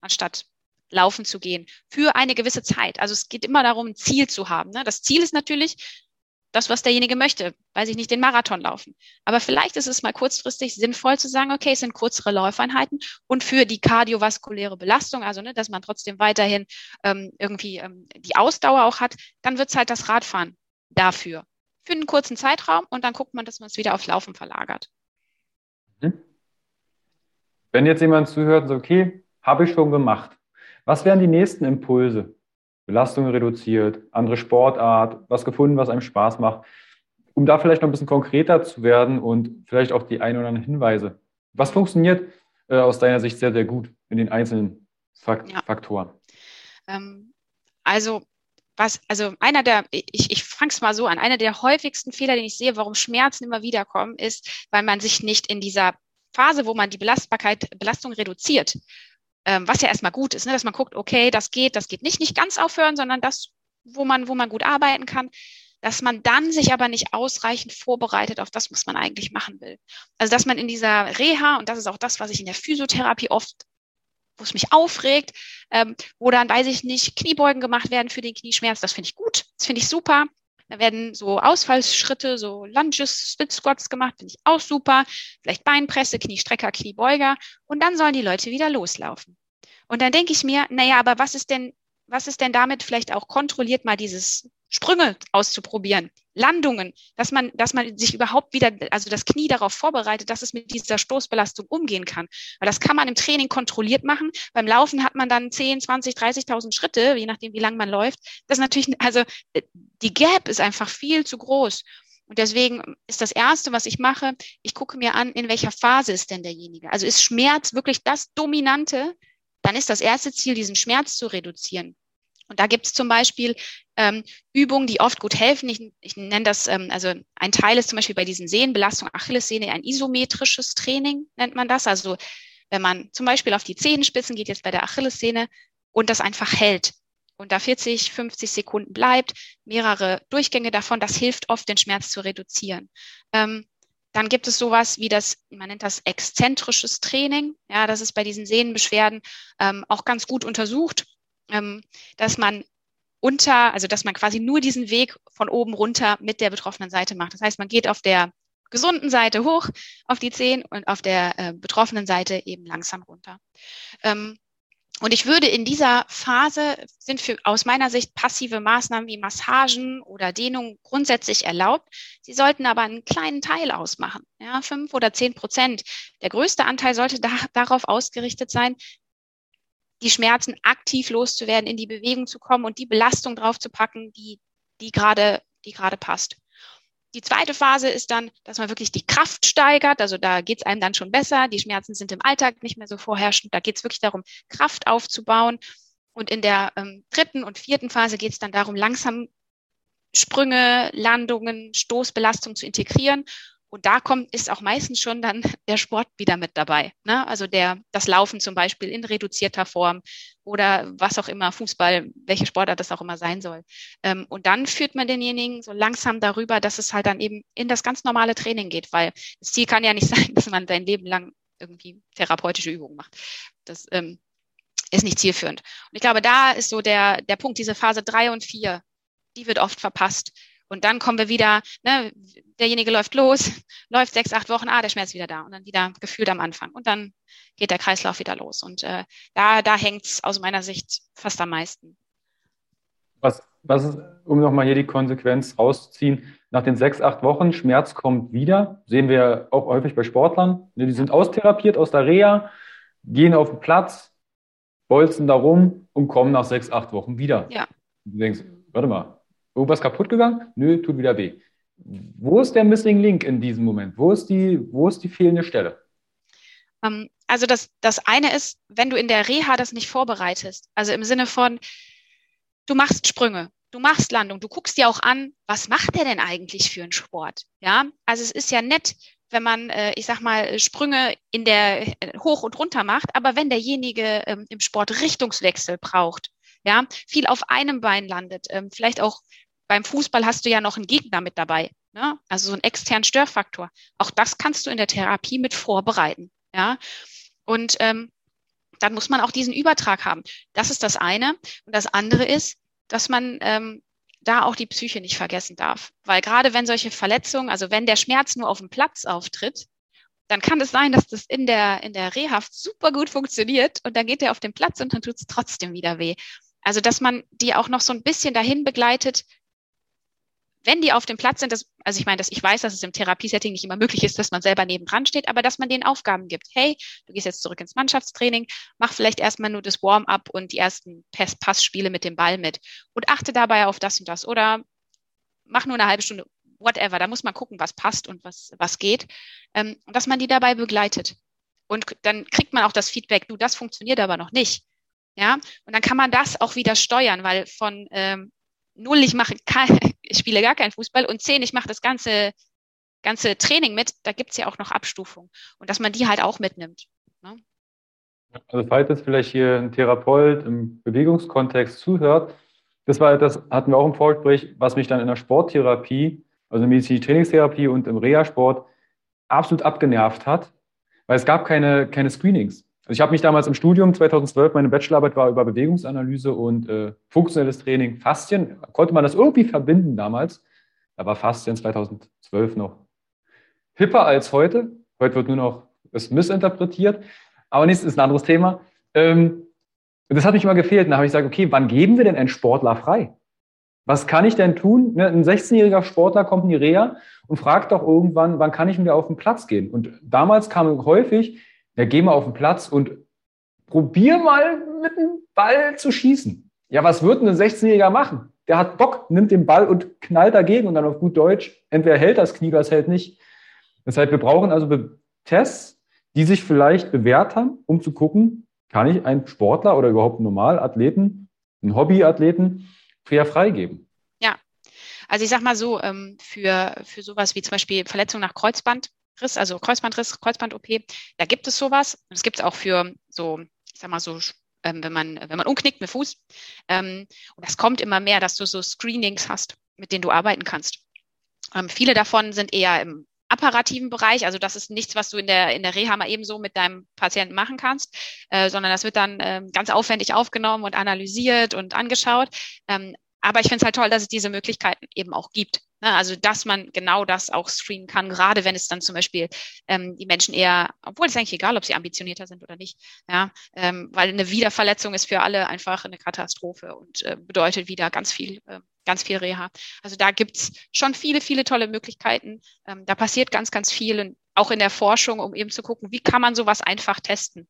anstatt laufen zu gehen für eine gewisse Zeit. Also es geht immer darum, ein Ziel zu haben. Ne? Das Ziel ist natürlich das, was derjenige möchte, weiß ich nicht, den Marathon laufen. Aber vielleicht ist es mal kurzfristig sinnvoll zu sagen, okay, es sind kürzere Laufeinheiten und für die kardiovaskuläre Belastung, also ne, dass man trotzdem weiterhin ähm, irgendwie ähm, die Ausdauer auch hat, dann wird es halt das Radfahren dafür. Für einen kurzen Zeitraum und dann guckt man, dass man es wieder aufs Laufen verlagert. Mhm. Wenn jetzt jemand zuhört und sagt, okay, habe ich schon gemacht. Was wären die nächsten Impulse? Belastung reduziert, andere Sportart, was gefunden, was einem Spaß macht, um da vielleicht noch ein bisschen konkreter zu werden und vielleicht auch die ein oder anderen Hinweise. Was funktioniert äh, aus deiner Sicht sehr, sehr gut in den einzelnen Fakt ja. Faktoren? Ähm, also was, also einer der, ich, ich fange es mal so an, einer der häufigsten Fehler, den ich sehe, warum Schmerzen immer wieder kommen, ist, weil man sich nicht in dieser Phase, wo man die Belastbarkeit, Belastung reduziert, ähm, was ja erstmal gut ist, ne, dass man guckt, okay, das geht, das geht nicht, nicht ganz aufhören, sondern das, wo man, wo man gut arbeiten kann, dass man dann sich aber nicht ausreichend vorbereitet auf das, was man eigentlich machen will. Also dass man in dieser Reha, und das ist auch das, was ich in der Physiotherapie oft, wo es mich aufregt, ähm, wo dann, weiß ich nicht, Kniebeugen gemacht werden für den Knieschmerz, das finde ich gut, das finde ich super. Da werden so Ausfallsschritte, so Lunges, Split Squats gemacht, finde ich auch super. Vielleicht Beinpresse, Kniestrecker, Kniebeuger. Und dann sollen die Leute wieder loslaufen. Und dann denke ich mir, naja, aber was ist denn, was ist denn damit vielleicht auch kontrolliert mal dieses Sprünge auszuprobieren, Landungen, dass man, dass man sich überhaupt wieder, also das Knie darauf vorbereitet, dass es mit dieser Stoßbelastung umgehen kann. Weil das kann man im Training kontrolliert machen. Beim Laufen hat man dann 10, 20, 30.000 Schritte, je nachdem, wie lang man läuft. Das ist natürlich, also die Gap ist einfach viel zu groß. Und deswegen ist das Erste, was ich mache, ich gucke mir an, in welcher Phase ist denn derjenige. Also ist Schmerz wirklich das Dominante? Dann ist das erste Ziel, diesen Schmerz zu reduzieren. Und da gibt es zum Beispiel ähm, Übungen, die oft gut helfen. Ich, ich nenne das, ähm, also ein Teil ist zum Beispiel bei diesen Sehnenbelastung Achillessehne ein isometrisches Training, nennt man das. Also wenn man zum Beispiel auf die Zehenspitzen geht, jetzt bei der Achillessehne, und das einfach hält und da 40, 50 Sekunden bleibt, mehrere Durchgänge davon, das hilft oft, den Schmerz zu reduzieren. Ähm, dann gibt es sowas wie das, man nennt das exzentrisches Training. Ja, das ist bei diesen Sehnenbeschwerden ähm, auch ganz gut untersucht dass man unter, also dass man quasi nur diesen Weg von oben runter mit der betroffenen Seite macht. Das heißt, man geht auf der gesunden Seite hoch auf die Zehen und auf der äh, betroffenen Seite eben langsam runter. Ähm, und ich würde in dieser Phase sind für, aus meiner Sicht passive Maßnahmen wie Massagen oder Dehnung grundsätzlich erlaubt. Sie sollten aber einen kleinen Teil ausmachen, ja, fünf oder zehn Prozent. Der größte Anteil sollte da, darauf ausgerichtet sein, die Schmerzen aktiv loszuwerden, in die Bewegung zu kommen und die Belastung draufzupacken, die, die gerade, die gerade passt. Die zweite Phase ist dann, dass man wirklich die Kraft steigert. Also da geht es einem dann schon besser. Die Schmerzen sind im Alltag nicht mehr so vorherrschend. Da geht es wirklich darum, Kraft aufzubauen. Und in der ähm, dritten und vierten Phase geht es dann darum, langsam Sprünge, Landungen, Stoßbelastung zu integrieren und da kommt, ist auch meistens schon dann der Sport wieder mit dabei. Ne? Also der, das Laufen zum Beispiel in reduzierter Form oder was auch immer, Fußball, welche Sportart das auch immer sein soll. Ähm, und dann führt man denjenigen so langsam darüber, dass es halt dann eben in das ganz normale Training geht, weil das Ziel kann ja nicht sein, dass man sein Leben lang irgendwie therapeutische Übungen macht. Das ähm, ist nicht zielführend. Und ich glaube, da ist so der, der Punkt, diese Phase drei und vier, die wird oft verpasst. Und dann kommen wir wieder, ne, derjenige läuft los, läuft sechs, acht Wochen, ah, der Schmerz ist wieder da und dann wieder gefühlt am Anfang. Und dann geht der Kreislauf wieder los. Und äh, da, da hängt es aus meiner Sicht fast am meisten. Was, was ist, um nochmal hier die Konsequenz rauszuziehen, nach den sechs, acht Wochen, Schmerz kommt wieder, sehen wir auch häufig bei Sportlern, ne, die sind austherapiert aus der Reha, gehen auf den Platz, bolzen da rum und kommen nach sechs, acht Wochen wieder. Ja. Du denkst, warte mal, irgendwas kaputt gegangen? Nö, tut wieder weh. Wo ist der Missing Link in diesem Moment? Wo ist die, wo ist die fehlende Stelle? Ähm, also das, das eine ist, wenn du in der Reha das nicht vorbereitest, also im Sinne von, du machst Sprünge, du machst Landung, du guckst dir auch an, was macht der denn eigentlich für einen Sport? Ja, also es ist ja nett, wenn man, äh, ich sag mal, Sprünge in der äh, hoch und runter macht, aber wenn derjenige ähm, im Sport Richtungswechsel braucht, ja, viel auf einem Bein landet, ähm, vielleicht auch beim Fußball hast du ja noch einen Gegner mit dabei, ne? also so einen externen Störfaktor. Auch das kannst du in der Therapie mit vorbereiten, ja. Und ähm, dann muss man auch diesen Übertrag haben. Das ist das eine. Und das andere ist, dass man ähm, da auch die Psyche nicht vergessen darf. Weil gerade wenn solche Verletzungen, also wenn der Schmerz nur auf dem Platz auftritt, dann kann es sein, dass das in der, in der Rehaft super gut funktioniert und dann geht er auf den Platz und dann tut es trotzdem wieder weh. Also, dass man die auch noch so ein bisschen dahin begleitet, wenn die auf dem Platz sind, das, also ich meine, dass ich weiß, dass es im Therapiesetting nicht immer möglich ist, dass man selber nebendran steht, aber dass man den Aufgaben gibt. Hey, du gehst jetzt zurück ins Mannschaftstraining, mach vielleicht erstmal nur das Warm-up und die ersten Pass Passspiele mit dem Ball mit und achte dabei auf das und das oder mach nur eine halbe Stunde, whatever. Da muss man gucken, was passt und was, was geht. Ähm, und dass man die dabei begleitet. Und dann kriegt man auch das Feedback, du, das funktioniert aber noch nicht. Ja, und dann kann man das auch wieder steuern, weil von ähm, null, ich mache kein, ich spiele gar keinen Fußball und zehn, ich mache das ganze, ganze Training mit, da gibt's ja auch noch Abstufungen. Und dass man die halt auch mitnimmt. Ne? Also falls jetzt vielleicht hier ein Therapeut im Bewegungskontext zuhört, das war das hatten wir auch im Vorgespräch, was mich dann in der Sporttherapie, also in der medizinische Trainingstherapie und im Reha-Sport absolut abgenervt hat, weil es gab keine, keine Screenings. Also ich habe mich damals im Studium 2012, meine Bachelorarbeit war über Bewegungsanalyse und äh, funktionelles Training, Faszien. Konnte man das irgendwie verbinden damals? Da war Faszien 2012 noch hipper als heute. Heute wird nur noch es missinterpretiert. Aber nichts ist ein anderes Thema. Ähm, das hat mich immer gefehlt. Und da habe ich gesagt, okay, wann geben wir denn einen Sportler frei? Was kann ich denn tun? Ne, ein 16-jähriger Sportler kommt in die Reha und fragt doch irgendwann, wann kann ich wieder auf den Platz gehen? Und damals kam häufig, ja, geh mal auf den Platz und probier mal mit dem Ball zu schießen. Ja, was wird ein 16-Jähriger machen? Der hat Bock, nimmt den Ball und knallt dagegen und dann auf gut Deutsch, entweder hält das Knie oder es hält nicht. Das heißt, wir brauchen also Tests, die sich vielleicht bewährt haben, um zu gucken, kann ich einen Sportler oder überhaupt einen Normalathleten, einen Hobbyathleten fair freigeben? Ja, also ich sag mal so, ähm, für, für sowas wie zum Beispiel Verletzung nach Kreuzband Riss, also Kreuzbandriss, Kreuzband-OP, da gibt es sowas. Das gibt es auch für so, ich sag mal so, ähm, wenn man, wenn man umknickt mit Fuß. Ähm, und das kommt immer mehr, dass du so Screenings hast, mit denen du arbeiten kannst. Ähm, viele davon sind eher im apparativen Bereich, also das ist nichts, was du in der, in der Reha mal ebenso mit deinem Patienten machen kannst, äh, sondern das wird dann ähm, ganz aufwendig aufgenommen und analysiert und angeschaut. Ähm, aber ich finde es halt toll, dass es diese Möglichkeiten eben auch gibt. Ne? Also, dass man genau das auch streamen kann, gerade wenn es dann zum Beispiel ähm, die Menschen eher, obwohl es eigentlich egal, ob sie ambitionierter sind oder nicht, ja, ähm, weil eine Wiederverletzung ist für alle einfach eine Katastrophe und äh, bedeutet wieder ganz viel, äh, ganz viel Reha. Also da gibt's schon viele, viele tolle Möglichkeiten. Ähm, da passiert ganz, ganz viel, und auch in der Forschung, um eben zu gucken, wie kann man sowas einfach testen.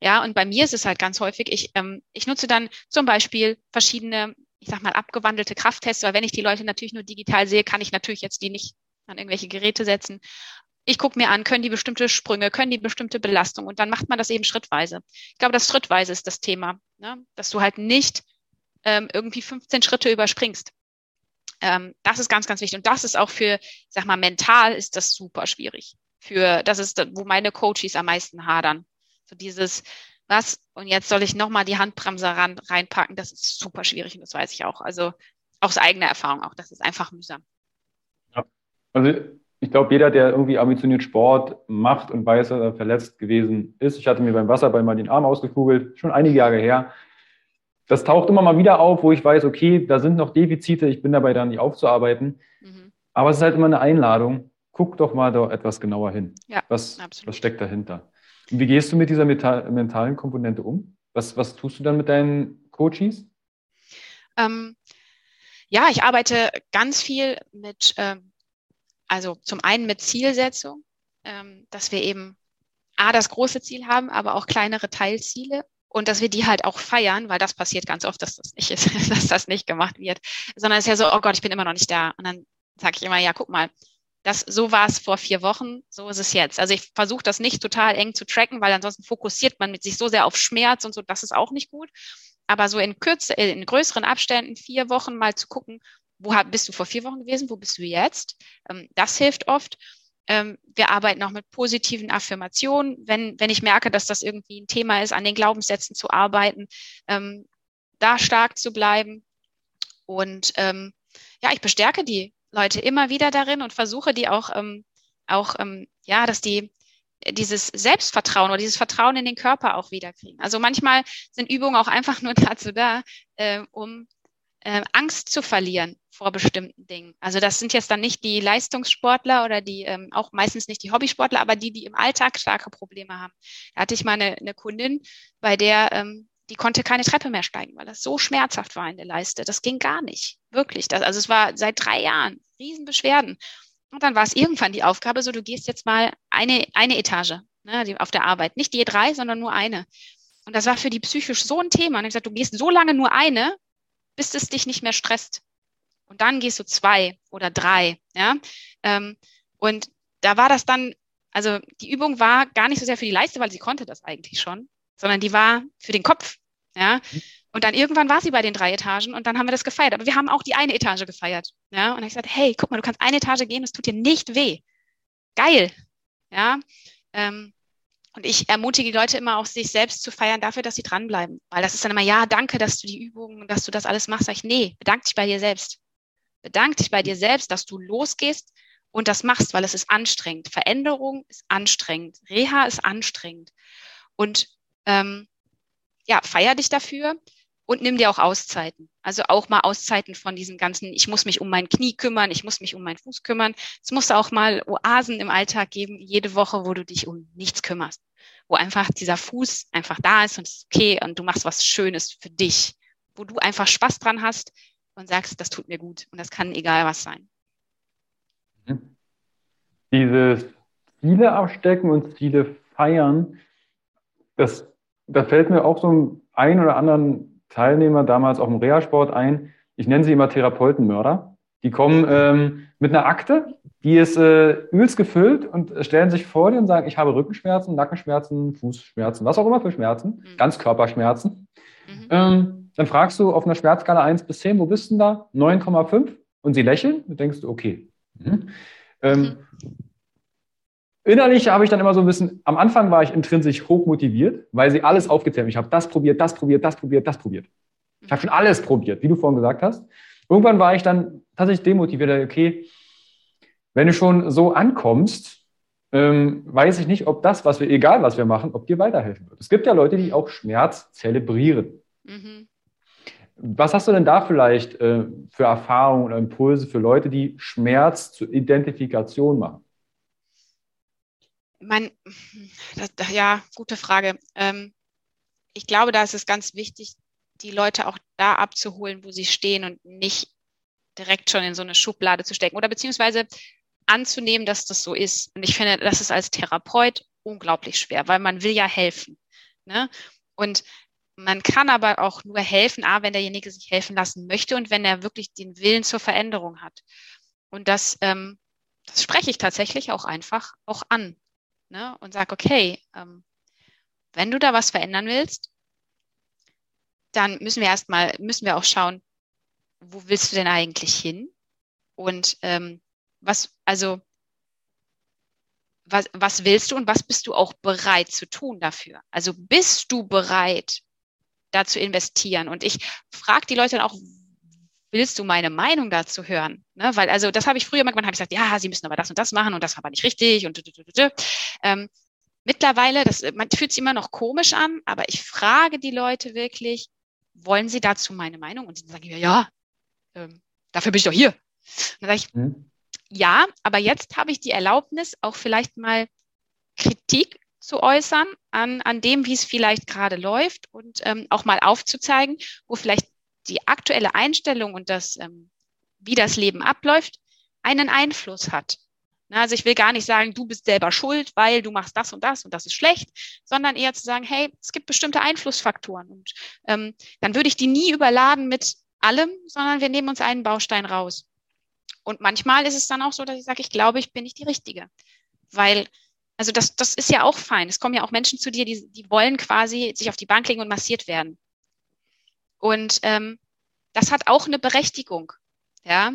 Ja, und bei mir ist es halt ganz häufig, ich, ähm, ich nutze dann zum Beispiel verschiedene ich sag mal, abgewandelte Krafttests, weil wenn ich die Leute natürlich nur digital sehe, kann ich natürlich jetzt die nicht an irgendwelche Geräte setzen. Ich gucke mir an, können die bestimmte Sprünge, können die bestimmte Belastung und dann macht man das eben schrittweise. Ich glaube, das schrittweise ist das Thema, ne? dass du halt nicht ähm, irgendwie 15 Schritte überspringst. Ähm, das ist ganz, ganz wichtig und das ist auch für, sag mal, mental ist das super schwierig. Für, das ist, wo meine Coaches am meisten hadern. So dieses, was und jetzt soll ich nochmal die Handbremse ran, reinpacken, das ist super schwierig und das weiß ich auch. Also aus eigener Erfahrung auch, das ist einfach mühsam. Ja. Also ich glaube, jeder, der irgendwie ambitioniert Sport macht und weiß, dass er verletzt gewesen ist, ich hatte mir beim Wasserball mal den Arm ausgekugelt, schon einige Jahre her. das taucht immer mal wieder auf, wo ich weiß, okay, da sind noch Defizite, ich bin dabei dann nicht aufzuarbeiten. Mhm. Aber es ist halt immer eine Einladung. Guck doch mal da etwas genauer hin. Ja, was, was steckt dahinter? Wie gehst du mit dieser mentalen Komponente um? Was, was tust du dann mit deinen Coaches? Ähm, ja, ich arbeite ganz viel mit, ähm, also zum einen mit Zielsetzung, ähm, dass wir eben A, das große Ziel haben, aber auch kleinere Teilziele und dass wir die halt auch feiern, weil das passiert ganz oft, dass das nicht ist, dass das nicht gemacht wird, sondern es ist ja so, oh Gott, ich bin immer noch nicht da. Und dann sage ich immer, ja, guck mal, das, so war es vor vier Wochen, so ist es jetzt. Also ich versuche das nicht total eng zu tracken, weil ansonsten fokussiert man mit sich so sehr auf Schmerz und so, das ist auch nicht gut. Aber so in kürze, äh, in größeren Abständen, vier Wochen mal zu gucken, wo bist du vor vier Wochen gewesen, wo bist du jetzt? Ähm, das hilft oft. Ähm, wir arbeiten auch mit positiven Affirmationen, wenn, wenn ich merke, dass das irgendwie ein Thema ist, an den Glaubenssätzen zu arbeiten, ähm, da stark zu bleiben. Und ja, ich bestärke die Leute immer wieder darin und versuche die auch, ähm, auch ähm, ja, dass die dieses Selbstvertrauen oder dieses Vertrauen in den Körper auch wiederkriegen. Also manchmal sind Übungen auch einfach nur dazu da, äh, um äh, Angst zu verlieren vor bestimmten Dingen. Also das sind jetzt dann nicht die Leistungssportler oder die ähm, auch meistens nicht die Hobbysportler, aber die, die im Alltag starke Probleme haben. Da hatte ich mal eine, eine Kundin, bei der ähm, die konnte keine Treppe mehr steigen, weil das so schmerzhaft war in der Leiste. Das ging gar nicht. Wirklich. Das, also es war seit drei Jahren Riesenbeschwerden. Und dann war es irgendwann die Aufgabe, so du gehst jetzt mal eine, eine Etage ne, die, auf der Arbeit. Nicht je drei, sondern nur eine. Und das war für die psychisch so ein Thema. Und ich gesagt, du gehst so lange nur eine, bis es dich nicht mehr stresst. Und dann gehst du zwei oder drei. Ja? Ähm, und da war das dann, also die Übung war gar nicht so sehr für die Leiste, weil sie konnte das eigentlich schon, sondern die war für den Kopf. Ja. Und dann irgendwann war sie bei den drei Etagen und dann haben wir das gefeiert. Aber wir haben auch die eine Etage gefeiert. Ja. Und ich gesagt, hey, guck mal, du kannst eine Etage gehen, es tut dir nicht weh. Geil. Ja. Ähm, und ich ermutige die Leute immer auch, sich selbst zu feiern dafür, dass sie dranbleiben. Weil das ist dann immer, ja, danke, dass du die Übungen, dass du das alles machst. Sag ich, nee, bedank dich bei dir selbst. Bedank dich bei dir selbst, dass du losgehst und das machst, weil es ist anstrengend. Veränderung ist anstrengend. Reha ist anstrengend. Und ähm, ja, feier dich dafür und nimm dir auch Auszeiten. Also auch mal Auszeiten von diesem ganzen, ich muss mich um mein Knie kümmern, ich muss mich um meinen Fuß kümmern. Es muss auch mal Oasen im Alltag geben, jede Woche, wo du dich um nichts kümmerst. Wo einfach dieser Fuß einfach da ist und es ist okay und du machst was Schönes für dich. Wo du einfach Spaß dran hast und sagst, das tut mir gut. Und das kann egal was sein. Mhm. Dieses Ziele abstecken und Ziele feiern, das da fällt mir auch so ein oder anderen Teilnehmer damals auch im Reha-Sport ein. Ich nenne sie immer Therapeutenmörder. Die kommen ähm, mit einer Akte, die ist äh, übelst gefüllt und stellen sich vor dir und sagen, ich habe Rückenschmerzen, Nackenschmerzen, Fußschmerzen, was auch immer für Schmerzen, mhm. Ganzkörperschmerzen. Mhm. Ähm, dann fragst du auf einer Schmerzskala 1 bis 10, wo bist du denn da? 9,5 und sie lächeln und denkst du, okay. Mhm. Ähm, innerlich habe ich dann immer so ein bisschen, am Anfang war ich intrinsisch hoch motiviert, weil sie alles aufgezählt haben. Ich habe das probiert, das probiert, das probiert, das probiert. Ich habe schon alles probiert, wie du vorhin gesagt hast. Irgendwann war ich dann tatsächlich demotiviert. Okay, wenn du schon so ankommst, ähm, weiß ich nicht, ob das, was wir, egal was wir machen, ob dir weiterhelfen wird. Es gibt ja Leute, die auch Schmerz zelebrieren. Mhm. Was hast du denn da vielleicht äh, für Erfahrungen oder Impulse für Leute, die Schmerz zur Identifikation machen? Mein, das, ja, gute Frage. Ähm, ich glaube, da ist es ganz wichtig, die Leute auch da abzuholen, wo sie stehen und nicht direkt schon in so eine Schublade zu stecken oder beziehungsweise anzunehmen, dass das so ist. Und ich finde, das ist als Therapeut unglaublich schwer, weil man will ja helfen. Ne? Und man kann aber auch nur helfen, A, wenn derjenige sich helfen lassen möchte und wenn er wirklich den Willen zur Veränderung hat. Und das, ähm, das spreche ich tatsächlich auch einfach auch an ne, und sag, okay, ähm, wenn du da was verändern willst, dann müssen wir erstmal, müssen wir auch schauen, wo willst du denn eigentlich hin? Und ähm, was, also, was, was willst du und was bist du auch bereit zu tun dafür? Also bist du bereit, da zu investieren? Und ich frage die Leute dann auch, willst du meine Meinung dazu hören? Ne? Weil, also, das habe ich früher manchmal habe ich gesagt, ja, sie müssen aber das und das machen und das war aber nicht richtig und ähm, mittlerweile, das, man fühlt sich immer noch komisch an, aber ich frage die Leute wirklich, wollen Sie dazu meine Meinung? Und sie sagen, ja, ja, ähm, dafür bin ich doch hier. Und dann sage ich, mhm. ja, aber jetzt habe ich die Erlaubnis, auch vielleicht mal Kritik zu äußern an, an dem, wie es vielleicht gerade läuft und ähm, auch mal aufzuzeigen, wo vielleicht die aktuelle Einstellung und das, ähm, wie das Leben abläuft, einen Einfluss hat. Also ich will gar nicht sagen, du bist selber schuld, weil du machst das und das und das ist schlecht, sondern eher zu sagen, hey, es gibt bestimmte Einflussfaktoren und ähm, dann würde ich die nie überladen mit allem, sondern wir nehmen uns einen Baustein raus. Und manchmal ist es dann auch so, dass ich sage, ich glaube, ich bin nicht die Richtige, weil also das, das ist ja auch fein. Es kommen ja auch Menschen zu dir, die, die wollen quasi sich auf die Bank legen und massiert werden. Und ähm, das hat auch eine Berechtigung. Ja,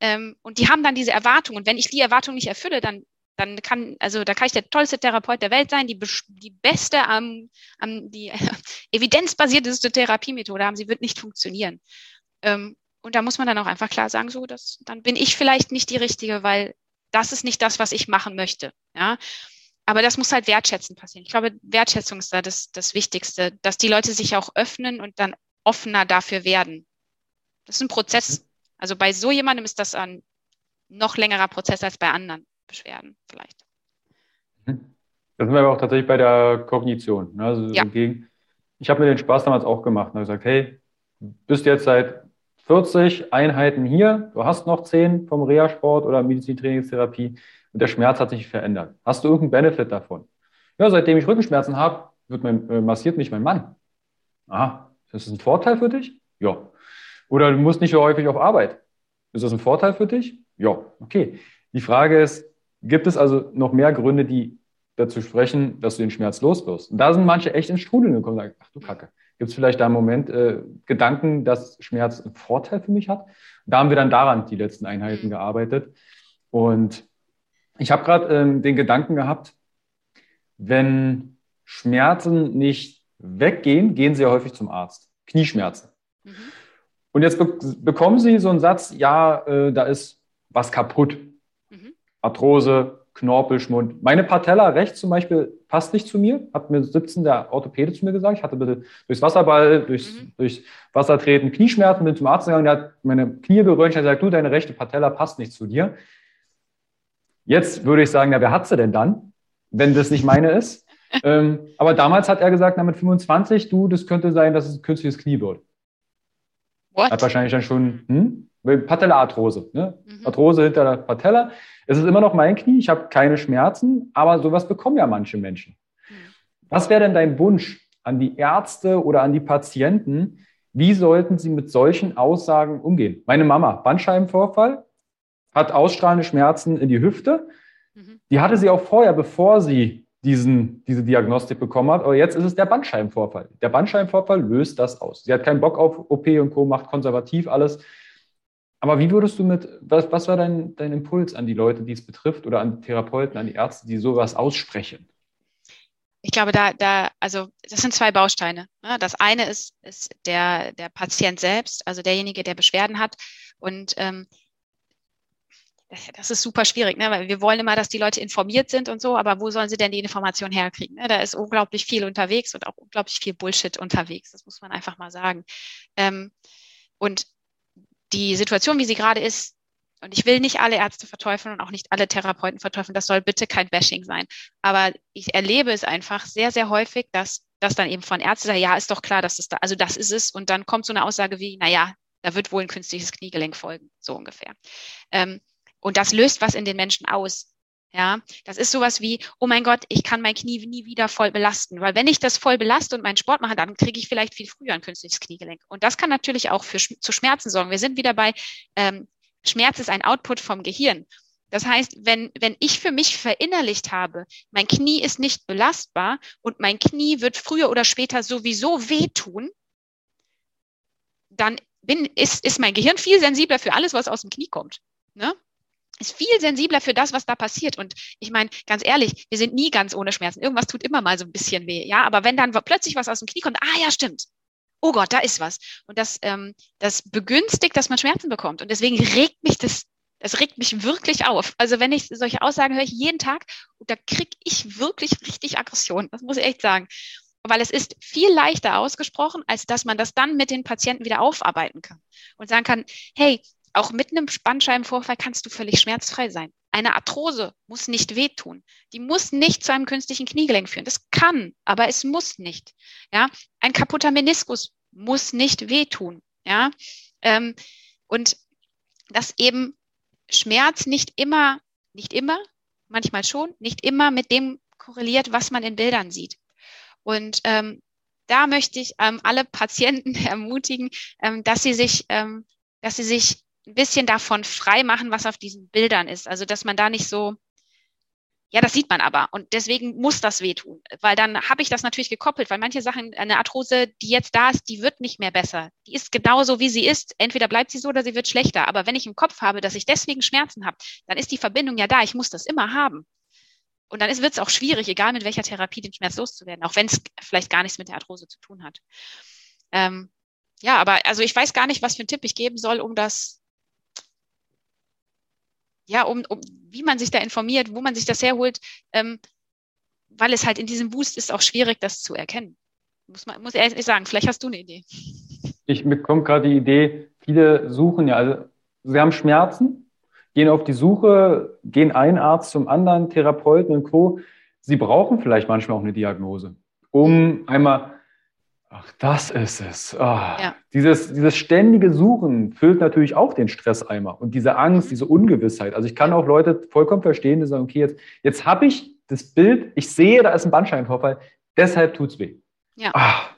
ähm, und die haben dann diese Erwartung. Und wenn ich die Erwartung nicht erfülle, dann, dann kann, also da kann ich der tollste Therapeut der Welt sein, die, die beste, ähm, ähm, die äh, evidenzbasierteste Therapiemethode haben, sie wird nicht funktionieren. Ähm, und da muss man dann auch einfach klar sagen, so, dass, dann bin ich vielleicht nicht die Richtige, weil das ist nicht das, was ich machen möchte. Ja. Aber das muss halt wertschätzend passieren. Ich glaube, Wertschätzung ist da das, das Wichtigste, dass die Leute sich auch öffnen und dann offener dafür werden. Das ist ein Prozess. Mhm. Also bei so jemandem ist das ein noch längerer Prozess als bei anderen Beschwerden vielleicht. Mhm. Das sind wir aber auch tatsächlich bei der Kognition. Ne? Also ja. ich habe mir den Spaß damals auch gemacht und habe gesagt, hey, bist jetzt seit 40 Einheiten hier, du hast noch 10 vom Reha-Sport oder Medizintrainingstherapie und der Schmerz hat sich verändert. Hast du irgendeinen Benefit davon? Ja, seitdem ich Rückenschmerzen habe, wird mein, äh, massiert mich mein Mann. Aha, ist das ein Vorteil für dich? Ja. Oder du musst nicht so häufig auf Arbeit. Ist das ein Vorteil für dich? Ja, okay. Die Frage ist, gibt es also noch mehr Gründe, die dazu sprechen, dass du den Schmerz los wirst? Und da sind manche echt ins Strudeln gekommen und sagen, ach du Kacke, gibt es vielleicht da im Moment äh, Gedanken, dass Schmerz einen Vorteil für mich hat? Da haben wir dann daran die letzten Einheiten mhm. gearbeitet. Und ich habe gerade ähm, den Gedanken gehabt, wenn Schmerzen nicht weggehen, gehen sie ja häufig zum Arzt. Knieschmerzen. Mhm. Und jetzt be bekommen Sie so einen Satz, ja, äh, da ist was kaputt. Mhm. Arthrose, Knorpelschmund. Meine Patella rechts zum Beispiel passt nicht zu mir, hat mir 17 der Orthopäde zu mir gesagt. Ich hatte bitte durchs Wasserball, durchs, mhm. durchs Wasser treten Knieschmerzen, bin zum Arzt gegangen, der hat meine Knie geröntgt, hat gesagt, du, deine rechte Patella passt nicht zu dir. Jetzt würde ich sagen, ja, wer hat sie denn dann, wenn das nicht meine ist? Ähm, aber damals hat er gesagt, na, mit 25, du, das könnte sein, dass es ein künstliches Knie wird. What? Hat wahrscheinlich dann schon hm? Patella-Arthrose. Ne? Mhm. Arthrose hinter der Patella. Es ist immer noch mein Knie, ich habe keine Schmerzen, aber sowas bekommen ja manche Menschen. Mhm. Was wäre denn dein Wunsch an die Ärzte oder an die Patienten? Wie sollten sie mit solchen Aussagen umgehen? Meine Mama, Bandscheibenvorfall, hat ausstrahlende Schmerzen in die Hüfte. Mhm. Die hatte sie auch vorher, bevor sie diesen, diese Diagnostik bekommen hat. Aber jetzt ist es der Bandscheibenvorfall. Der Bandscheibenvorfall löst das aus. Sie hat keinen Bock auf OP und Co., macht konservativ alles. Aber wie würdest du mit, was, was war dein, dein Impuls an die Leute, die es betrifft oder an Therapeuten, an die Ärzte, die sowas aussprechen? Ich glaube, da, da, also das sind zwei Bausteine. Ne? Das eine ist, ist der, der Patient selbst, also derjenige, der Beschwerden hat. Und ähm, das ist super schwierig, ne? weil wir wollen immer, dass die Leute informiert sind und so, aber wo sollen sie denn die Information herkriegen? Ne? Da ist unglaublich viel unterwegs und auch unglaublich viel Bullshit unterwegs, das muss man einfach mal sagen. Ähm, und die Situation, wie sie gerade ist, und ich will nicht alle Ärzte verteufeln und auch nicht alle Therapeuten verteufeln, das soll bitte kein Bashing sein. Aber ich erlebe es einfach sehr, sehr häufig, dass das dann eben von Ärzten sagt, ja, ist doch klar, dass das da, also das ist es. Und dann kommt so eine Aussage wie, na ja, da wird wohl ein künstliches Kniegelenk folgen, so ungefähr. Ähm, und das löst was in den Menschen aus. Ja, das ist sowas wie, oh mein Gott, ich kann mein Knie nie wieder voll belasten. Weil wenn ich das voll belaste und meinen Sport mache, dann kriege ich vielleicht viel früher ein künstliches Kniegelenk. Und das kann natürlich auch für, zu Schmerzen sorgen. Wir sind wieder bei, ähm, Schmerz ist ein Output vom Gehirn. Das heißt, wenn, wenn ich für mich verinnerlicht habe, mein Knie ist nicht belastbar und mein Knie wird früher oder später sowieso wehtun, dann bin, ist, ist mein Gehirn viel sensibler für alles, was aus dem Knie kommt. Ne? Ist viel sensibler für das, was da passiert. Und ich meine, ganz ehrlich, wir sind nie ganz ohne Schmerzen. Irgendwas tut immer mal so ein bisschen weh. Ja, aber wenn dann plötzlich was aus dem Knie kommt, ah ja, stimmt. Oh Gott, da ist was. Und das, ähm, das begünstigt, dass man Schmerzen bekommt. Und deswegen regt mich das, das regt mich wirklich auf. Also wenn ich solche Aussagen höre ich jeden Tag, da kriege ich wirklich richtig Aggression. Das muss ich echt sagen. weil es ist viel leichter ausgesprochen, als dass man das dann mit den Patienten wieder aufarbeiten kann und sagen kann, hey, auch mit einem Bandscheibenvorfall kannst du völlig schmerzfrei sein. Eine Arthrose muss nicht wehtun. Die muss nicht zu einem künstlichen Kniegelenk führen. Das kann, aber es muss nicht. Ja, ein kaputter Meniskus muss nicht wehtun. Ja, ähm, und dass eben Schmerz nicht immer, nicht immer, manchmal schon, nicht immer mit dem korreliert, was man in Bildern sieht. Und ähm, da möchte ich ähm, alle Patienten ermutigen, ähm, dass sie sich, ähm, dass sie sich ein bisschen davon frei machen, was auf diesen Bildern ist. Also dass man da nicht so, ja, das sieht man aber und deswegen muss das wehtun, weil dann habe ich das natürlich gekoppelt, weil manche Sachen, eine Arthrose, die jetzt da ist, die wird nicht mehr besser. Die ist genauso, wie sie ist. Entweder bleibt sie so oder sie wird schlechter. Aber wenn ich im Kopf habe, dass ich deswegen Schmerzen habe, dann ist die Verbindung ja da. Ich muss das immer haben. Und dann wird es auch schwierig, egal mit welcher Therapie, den Schmerz loszuwerden, auch wenn es vielleicht gar nichts mit der Arthrose zu tun hat. Ähm, ja, aber also ich weiß gar nicht, was für einen Tipp ich geben soll, um das ja, um, um wie man sich da informiert, wo man sich das herholt, ähm, weil es halt in diesem Boost ist auch schwierig, das zu erkennen. Muss man, muss ehrlich sagen, vielleicht hast du eine Idee. Ich bekomme gerade die Idee, viele suchen ja, also sie haben Schmerzen, gehen auf die Suche, gehen ein Arzt zum anderen, Therapeuten und Co. Sie brauchen vielleicht manchmal auch eine Diagnose, um einmal Ach, das ist es. Oh, ja. dieses, dieses ständige Suchen füllt natürlich auch den Stresseimer und diese Angst, diese Ungewissheit. Also ich kann auch Leute vollkommen verstehen, die sagen, okay, jetzt, jetzt habe ich das Bild, ich sehe, da ist ein Bandscheibenvorfall, deshalb tut es weh. Ja. Ach,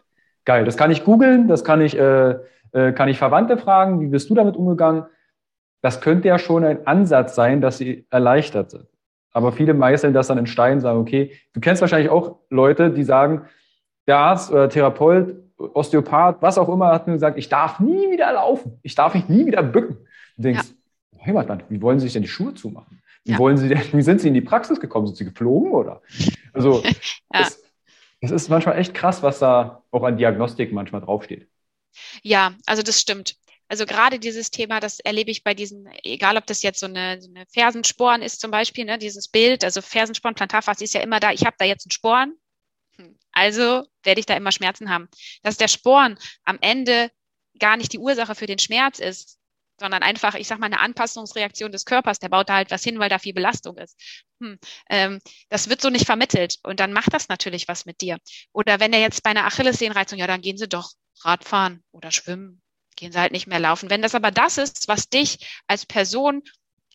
geil, das kann ich googeln, das kann ich, äh, äh, kann ich Verwandte fragen, wie bist du damit umgegangen? Das könnte ja schon ein Ansatz sein, dass sie erleichtert sind. Aber viele meißeln das dann in Stein, sagen, okay, du kennst wahrscheinlich auch Leute, die sagen, der Arzt oder Therapeut, Osteopath, was auch immer, hat mir gesagt, ich darf nie wieder laufen. Ich darf mich nie wieder bücken. Du denkst, ja. Heimatland, wie wollen Sie sich denn die Schuhe zumachen? Wie ja. wollen Sie denn, wie sind Sie in die Praxis gekommen? Sind Sie geflogen oder? Also, ja. es, es ist manchmal echt krass, was da auch an Diagnostik manchmal draufsteht. Ja, also das stimmt. Also gerade dieses Thema, das erlebe ich bei diesen, egal ob das jetzt so eine, so eine Fersensporn ist zum Beispiel, ne, dieses Bild, also Fersensporn, Plantarfaszie ist ja immer da, ich habe da jetzt einen Sporn, also werde ich da immer Schmerzen haben. Dass der Sporn am Ende gar nicht die Ursache für den Schmerz ist, sondern einfach, ich sag mal, eine Anpassungsreaktion des Körpers. Der baut da halt was hin, weil da viel Belastung ist. Hm, ähm, das wird so nicht vermittelt und dann macht das natürlich was mit dir. Oder wenn er jetzt bei einer Achillessehnenreizung, ja, dann gehen Sie doch Radfahren oder schwimmen, gehen Sie halt nicht mehr laufen. Wenn das aber das ist, was dich als Person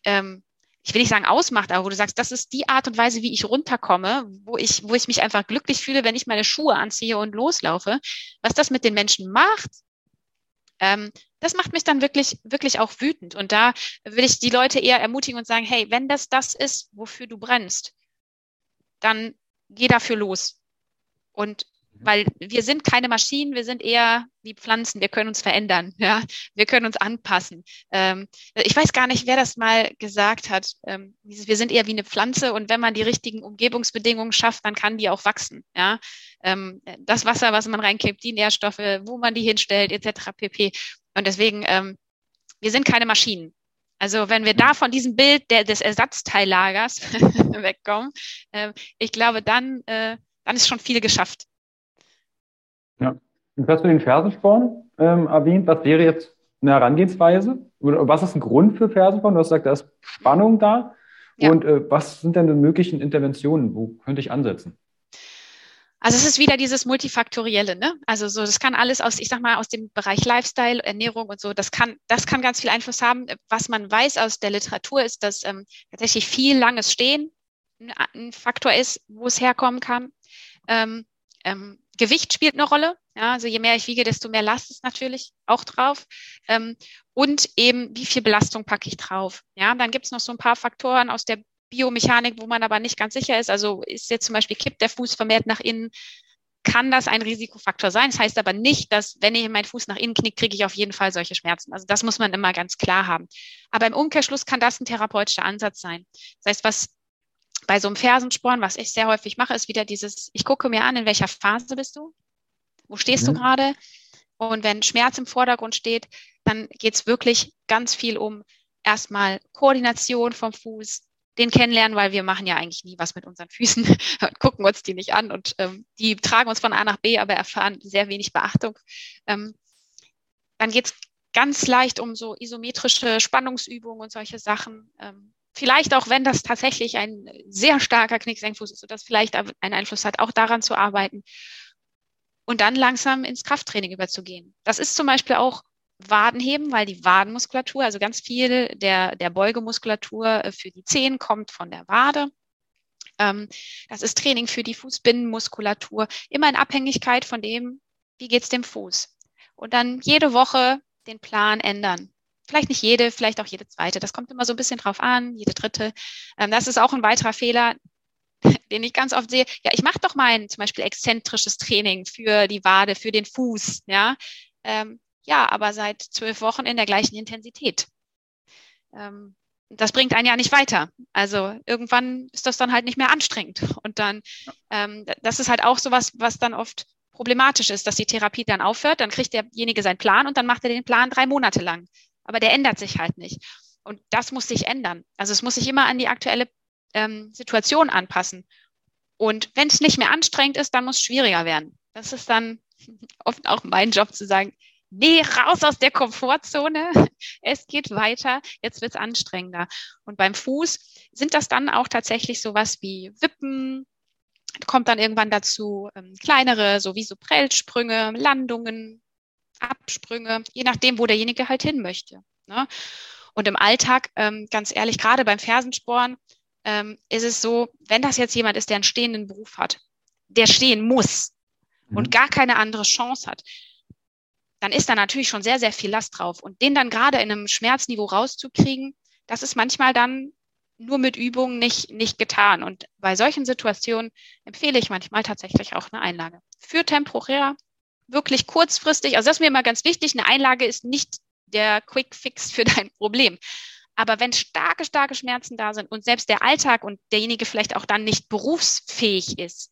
ähm, ich will nicht sagen ausmacht, aber wo du sagst, das ist die Art und Weise, wie ich runterkomme, wo ich, wo ich mich einfach glücklich fühle, wenn ich meine Schuhe anziehe und loslaufe. Was das mit den Menschen macht, ähm, das macht mich dann wirklich, wirklich auch wütend. Und da will ich die Leute eher ermutigen und sagen, hey, wenn das das ist, wofür du brennst, dann geh dafür los. Und weil wir sind keine Maschinen, wir sind eher wie Pflanzen, wir können uns verändern, ja, wir können uns anpassen. Ähm, ich weiß gar nicht, wer das mal gesagt hat. Ähm, wir sind eher wie eine Pflanze und wenn man die richtigen Umgebungsbedingungen schafft, dann kann die auch wachsen, ja. Ähm, das Wasser, was man reinkippt, die Nährstoffe, wo man die hinstellt, etc. pp. Und deswegen, ähm, wir sind keine Maschinen. Also wenn wir da von diesem Bild der, des Ersatzteillagers wegkommen, äh, ich glaube, dann, äh, dann ist schon viel geschafft. Ja. Jetzt hast du den Fersensporn ähm, erwähnt. Was wäre jetzt eine Herangehensweise? Oder was ist ein Grund für Fersensporn? Du hast gesagt, da ist Spannung da. Ja. Und äh, was sind denn die möglichen Interventionen? Wo könnte ich ansetzen? Also es ist wieder dieses Multifaktorielle, ne? Also so, das kann alles aus, ich sag mal, aus dem Bereich Lifestyle, Ernährung und so, das kann, das kann ganz viel Einfluss haben. Was man weiß aus der Literatur ist, dass ähm, tatsächlich viel langes Stehen ein, ein Faktor ist, wo es herkommen kann. Ähm, ähm, Gewicht spielt eine Rolle. Ja, also je mehr ich wiege, desto mehr Last ist natürlich auch drauf. Ähm, und eben, wie viel Belastung packe ich drauf? Ja, dann gibt es noch so ein paar Faktoren aus der Biomechanik, wo man aber nicht ganz sicher ist. Also ist jetzt zum Beispiel kippt der Fuß vermehrt nach innen, kann das ein Risikofaktor sein. Das heißt aber nicht, dass wenn ich meinen Fuß nach innen knicke, kriege ich auf jeden Fall solche Schmerzen. Also das muss man immer ganz klar haben. Aber im Umkehrschluss kann das ein therapeutischer Ansatz sein. Das heißt, was bei so einem Fersensporn, was ich sehr häufig mache, ist wieder dieses, ich gucke mir an, in welcher Phase bist du? Wo stehst mhm. du gerade? Und wenn Schmerz im Vordergrund steht, dann geht es wirklich ganz viel um erstmal Koordination vom Fuß, den kennenlernen, weil wir machen ja eigentlich nie was mit unseren Füßen und gucken uns die nicht an und ähm, die tragen uns von A nach B, aber erfahren sehr wenig Beachtung. Ähm, dann geht's ganz leicht um so isometrische Spannungsübungen und solche Sachen. Ähm, vielleicht auch, wenn das tatsächlich ein sehr starker Knicksenkfuß ist, sodass vielleicht einen Einfluss hat, auch daran zu arbeiten. Und dann langsam ins Krafttraining überzugehen. Das ist zum Beispiel auch Wadenheben, weil die Wadenmuskulatur, also ganz viel der, der Beugemuskulatur äh, für die Zehen kommt von der Wade. Ähm, das ist Training für die Fußbinnenmuskulatur, immer in Abhängigkeit von dem, wie geht's dem Fuß. Und dann jede Woche den Plan ändern. Vielleicht nicht jede, vielleicht auch jede zweite. Das kommt immer so ein bisschen drauf an, jede dritte. Ähm, das ist auch ein weiterer Fehler, den ich ganz oft sehe. Ja, ich mache doch mal ein zum Beispiel exzentrisches Training für die Wade, für den Fuß. Ja, ähm, ja, aber seit zwölf Wochen in der gleichen Intensität. Ähm, das bringt einen ja nicht weiter. Also irgendwann ist das dann halt nicht mehr anstrengend. Und dann, das ist halt auch sowas, was dann oft problematisch ist, dass die Therapie dann aufhört, dann kriegt derjenige seinen Plan und dann macht er den Plan drei Monate lang. Aber der ändert sich halt nicht. Und das muss sich ändern. Also es muss sich immer an die aktuelle ähm, Situation anpassen. Und wenn es nicht mehr anstrengend ist, dann muss es schwieriger werden. Das ist dann oft auch mein Job zu sagen, nee, raus aus der Komfortzone. Es geht weiter. Jetzt wird es anstrengender. Und beim Fuß sind das dann auch tatsächlich sowas wie Wippen, kommt dann irgendwann dazu ähm, kleinere, so wie so Prellsprünge, Landungen, Absprünge, je nachdem, wo derjenige halt hin möchte. Ne? Und im Alltag, ähm, ganz ehrlich, gerade beim Fersensporn, ähm, ist es so, wenn das jetzt jemand ist, der einen stehenden Beruf hat, der stehen muss mhm. und gar keine andere Chance hat, dann ist da natürlich schon sehr, sehr viel Last drauf. Und den dann gerade in einem Schmerzniveau rauszukriegen, das ist manchmal dann nur mit Übungen nicht, nicht getan. Und bei solchen Situationen empfehle ich manchmal tatsächlich auch eine Einlage. Für temporär, wirklich kurzfristig. Also das ist mir immer ganz wichtig. Eine Einlage ist nicht der Quick Fix für dein Problem. Aber wenn starke, starke Schmerzen da sind und selbst der Alltag und derjenige vielleicht auch dann nicht berufsfähig ist,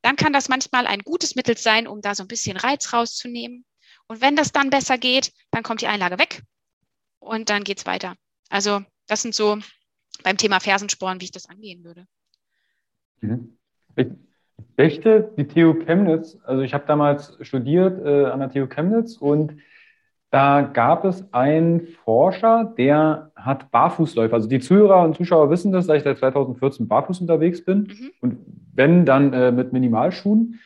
dann kann das manchmal ein gutes Mittel sein, um da so ein bisschen Reiz rauszunehmen. Und wenn das dann besser geht, dann kommt die Einlage weg und dann geht's weiter. Also das sind so beim Thema Fersensporn, wie ich das angehen würde. Mhm. Dächte, die TU Chemnitz, also ich habe damals studiert äh, an der TU Chemnitz und da gab es einen Forscher, der hat Barfußläufer. Also die Zuhörer und Zuschauer wissen das, dass ich seit 2014 barfuß unterwegs bin mhm. und wenn dann äh, mit Minimalschuhen.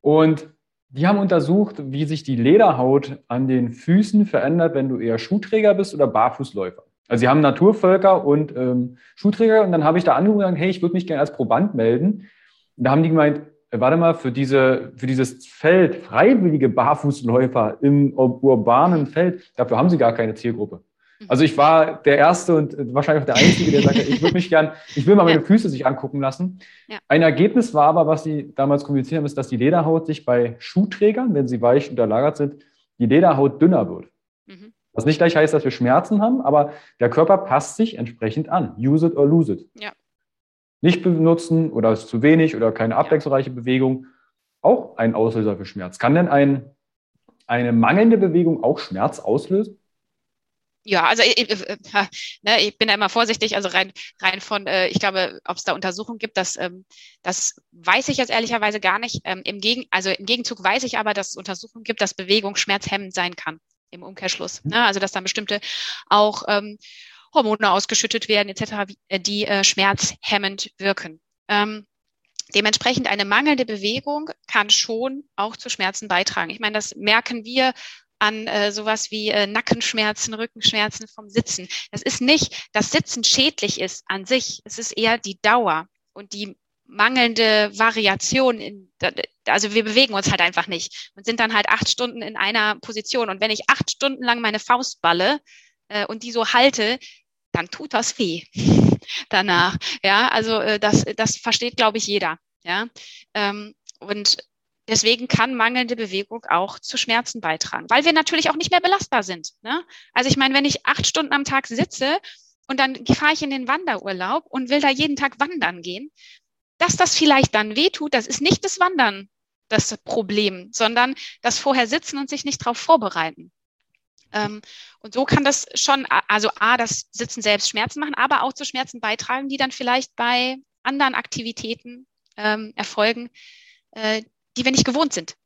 Und die haben untersucht, wie sich die Lederhaut an den Füßen verändert, wenn du eher Schuhträger bist oder Barfußläufer. Also sie haben Naturvölker und ähm, Schuhträger und dann habe ich da angerufen gesagt, hey, ich würde mich gerne als Proband melden. Da haben die gemeint, äh, warte mal, für, diese, für dieses Feld, freiwillige Barfußläufer im urbanen Feld, dafür haben sie gar keine Zielgruppe. Mhm. Also ich war der Erste und äh, wahrscheinlich auch der Einzige, der sagte, ich würde mich gern, ich will mal meine Füße sich angucken lassen. Ja. Ein Ergebnis war aber, was sie damals kommuniziert haben, ist, dass die Lederhaut sich bei Schuhträgern, wenn sie weich unterlagert sind, die Lederhaut dünner wird. Mhm. Was nicht gleich heißt, dass wir Schmerzen haben, aber der Körper passt sich entsprechend an. Use it or lose it. Ja. Nicht benutzen oder ist zu wenig oder keine abwechslungsreiche Bewegung. Auch ein Auslöser für Schmerz. Kann denn ein, eine mangelnde Bewegung auch Schmerz auslösen? Ja, also ich, ich, ne, ich bin da immer vorsichtig, also rein, rein von, äh, ich glaube, ob es da Untersuchungen gibt, das, ähm, das weiß ich jetzt ehrlicherweise gar nicht. Ähm, im Gegen, also im Gegenzug weiß ich aber, dass es Untersuchungen gibt, dass Bewegung schmerzhemmend sein kann im Umkehrschluss. Ne? Also dass dann bestimmte auch ähm, Hormone ausgeschüttet werden etc., äh, die äh, schmerzhemmend wirken. Ähm, dementsprechend eine mangelnde Bewegung kann schon auch zu Schmerzen beitragen. Ich meine, das merken wir an äh, sowas wie äh, Nackenschmerzen, Rückenschmerzen vom Sitzen. Das ist nicht, dass Sitzen schädlich ist an sich. Es ist eher die Dauer und die mangelnde Variation in, also wir bewegen uns halt einfach nicht und sind dann halt acht Stunden in einer Position. Und wenn ich acht Stunden lang meine Faust balle äh, und die so halte, dann tut das weh danach. Ja, also äh, das, das versteht, glaube ich, jeder. Ja, ähm, und deswegen kann mangelnde Bewegung auch zu Schmerzen beitragen, weil wir natürlich auch nicht mehr belastbar sind. Ne? Also ich meine, wenn ich acht Stunden am Tag sitze und dann fahre ich in den Wanderurlaub und will da jeden Tag wandern gehen, dass das vielleicht dann wehtut, das ist nicht das Wandern das Problem, sondern das vorher sitzen und sich nicht darauf vorbereiten. Ähm, und so kann das schon, also A, das Sitzen selbst Schmerzen machen, aber auch zu Schmerzen beitragen, die dann vielleicht bei anderen Aktivitäten ähm, erfolgen, äh, die wir nicht gewohnt sind.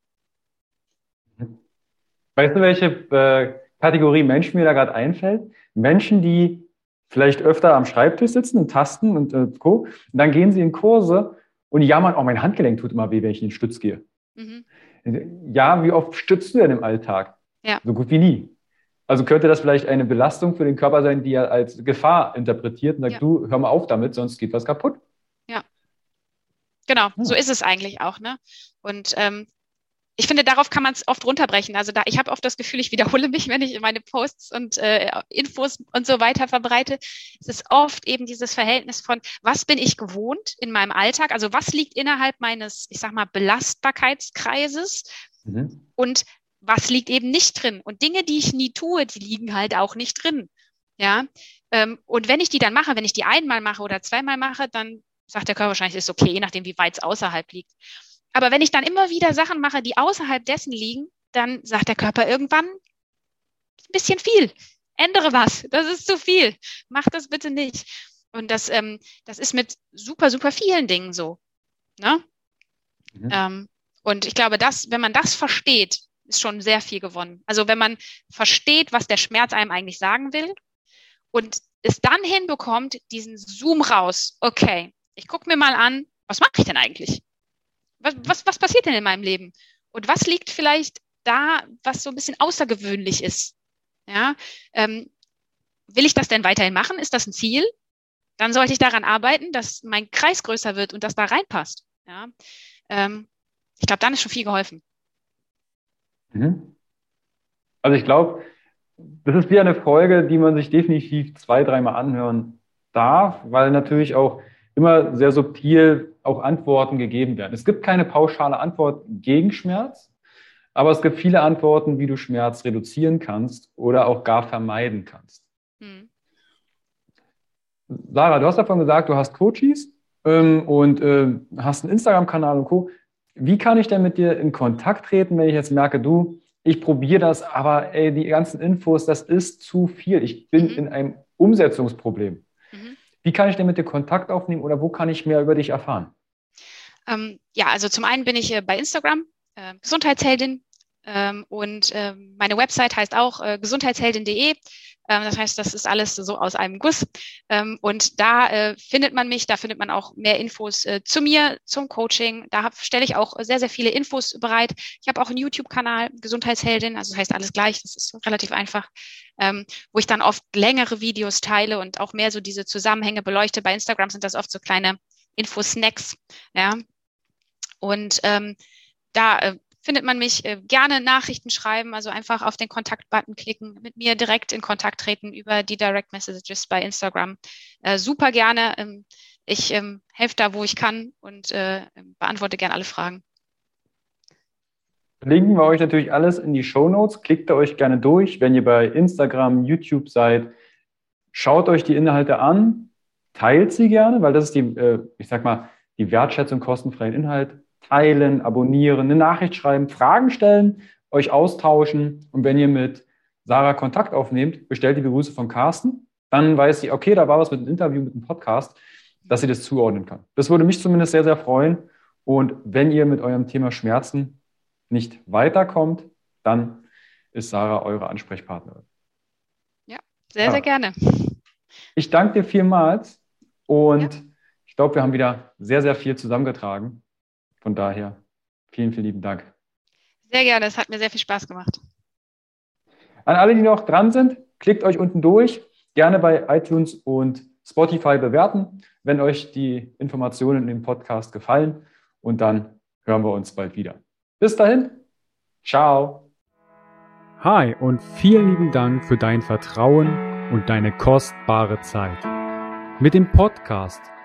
Weißt du, welche äh, Kategorie Mensch mir da gerade einfällt? Menschen, die vielleicht öfter am Schreibtisch sitzen und tasten und äh, Co. Und dann gehen sie in Kurse und jammern, oh, mein Handgelenk tut immer weh, wenn ich in den Stütz gehe. Mhm. Ja, wie oft stützt du denn im Alltag? Ja. So gut wie nie. Also könnte das vielleicht eine Belastung für den Körper sein, die er als Gefahr interpretiert und sagt, ja. du, hör mal auf damit, sonst geht was kaputt. Ja. Genau, hm. so ist es eigentlich auch. Ne? Und ähm, ich finde, darauf kann man es oft runterbrechen. Also da, ich habe oft das Gefühl, ich wiederhole mich, wenn ich meine Posts und äh, Infos und so weiter verbreite. Es ist oft eben dieses Verhältnis von, was bin ich gewohnt in meinem Alltag? Also was liegt innerhalb meines, ich sag mal, Belastbarkeitskreises? Mhm. Und was liegt eben nicht drin? Und Dinge, die ich nie tue, die liegen halt auch nicht drin. Ja. Ähm, und wenn ich die dann mache, wenn ich die einmal mache oder zweimal mache, dann sagt der Körper wahrscheinlich, ist okay, je nachdem, wie weit es außerhalb liegt. Aber wenn ich dann immer wieder Sachen mache, die außerhalb dessen liegen, dann sagt der Körper irgendwann, ein bisschen viel. Ändere was. Das ist zu viel. Mach das bitte nicht. Und das, ähm, das ist mit super, super vielen Dingen so. Ne? Mhm. Ähm, und ich glaube, dass, wenn man das versteht, ist schon sehr viel gewonnen. Also wenn man versteht, was der Schmerz einem eigentlich sagen will und es dann hinbekommt, diesen Zoom raus. Okay, ich gucke mir mal an, was mache ich denn eigentlich? Was, was, was passiert denn in meinem Leben? Und was liegt vielleicht da, was so ein bisschen außergewöhnlich ist? Ja, ähm, will ich das denn weiterhin machen? Ist das ein Ziel? Dann sollte ich daran arbeiten, dass mein Kreis größer wird und das da reinpasst. Ja, ähm, ich glaube, dann ist schon viel geholfen. Mhm. Also ich glaube, das ist wieder eine Folge, die man sich definitiv zwei, dreimal anhören darf, weil natürlich auch immer sehr subtil auch Antworten gegeben werden. Es gibt keine pauschale Antwort gegen Schmerz, aber es gibt viele Antworten, wie du Schmerz reduzieren kannst oder auch gar vermeiden kannst. Hm. Sarah, du hast davon gesagt, du hast Coaches ähm, und äh, hast einen Instagram-Kanal und Co. Wie kann ich denn mit dir in Kontakt treten, wenn ich jetzt merke, du, ich probiere das, aber ey, die ganzen Infos, das ist zu viel. Ich bin mhm. in einem Umsetzungsproblem. Wie kann ich denn mit dir Kontakt aufnehmen oder wo kann ich mehr über dich erfahren? Ähm, ja, also zum einen bin ich äh, bei Instagram, äh, Gesundheitsheldin. Ähm, und äh, meine Website heißt auch äh, gesundheitsheldin.de. Ähm, das heißt, das ist alles so aus einem Guss. Ähm, und da äh, findet man mich, da findet man auch mehr Infos äh, zu mir, zum Coaching. Da stelle ich auch sehr, sehr viele Infos bereit. Ich habe auch einen YouTube-Kanal, Gesundheitsheldin, also das heißt alles gleich, das ist relativ einfach, ähm, wo ich dann oft längere Videos teile und auch mehr so diese Zusammenhänge beleuchte. Bei Instagram sind das oft so kleine Infosnacks, ja. Und ähm, da äh, findet man mich äh, gerne Nachrichten schreiben, also einfach auf den Kontaktbutton klicken, mit mir direkt in Kontakt treten über die Direct Messages bei Instagram. Äh, super gerne. Ähm, ich ähm, helfe da, wo ich kann und äh, beantworte gerne alle Fragen. Verlinken wir euch natürlich alles in die Show Notes. Klickt euch gerne durch. Wenn ihr bei Instagram, YouTube seid, schaut euch die Inhalte an, teilt sie gerne, weil das ist die, ich sag mal, die Wertschätzung kostenfreien Inhalt teilen, abonnieren, eine Nachricht schreiben, Fragen stellen, euch austauschen. Und wenn ihr mit Sarah Kontakt aufnehmt, bestellt die Grüße von Carsten. Dann weiß sie, okay, da war was mit einem Interview, mit einem Podcast, dass sie das zuordnen kann. Das würde mich zumindest sehr, sehr freuen. Und wenn ihr mit eurem Thema Schmerzen nicht weiterkommt, dann ist Sarah eure Ansprechpartnerin. Ja, sehr, sehr gerne. Ich danke dir vielmals und ja. ich glaube, wir haben wieder sehr, sehr viel zusammengetragen. Von daher, vielen, vielen lieben Dank. Sehr gerne, es hat mir sehr viel Spaß gemacht. An alle, die noch dran sind, klickt euch unten durch, gerne bei iTunes und Spotify bewerten, wenn euch die Informationen in dem Podcast gefallen. Und dann hören wir uns bald wieder. Bis dahin, ciao. Hi und vielen lieben Dank für dein Vertrauen und deine kostbare Zeit. Mit dem Podcast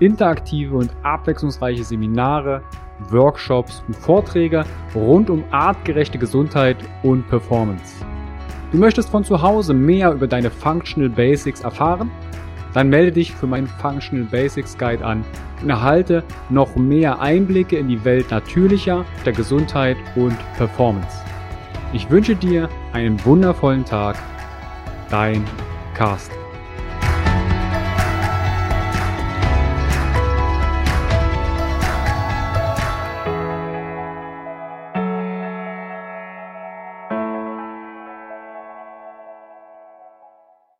interaktive und abwechslungsreiche Seminare, Workshops und Vorträge rund um artgerechte Gesundheit und Performance. Du möchtest von zu Hause mehr über deine Functional Basics erfahren? Dann melde dich für meinen Functional Basics Guide an und erhalte noch mehr Einblicke in die Welt natürlicher, der Gesundheit und Performance. Ich wünsche dir einen wundervollen Tag. Dein Carsten.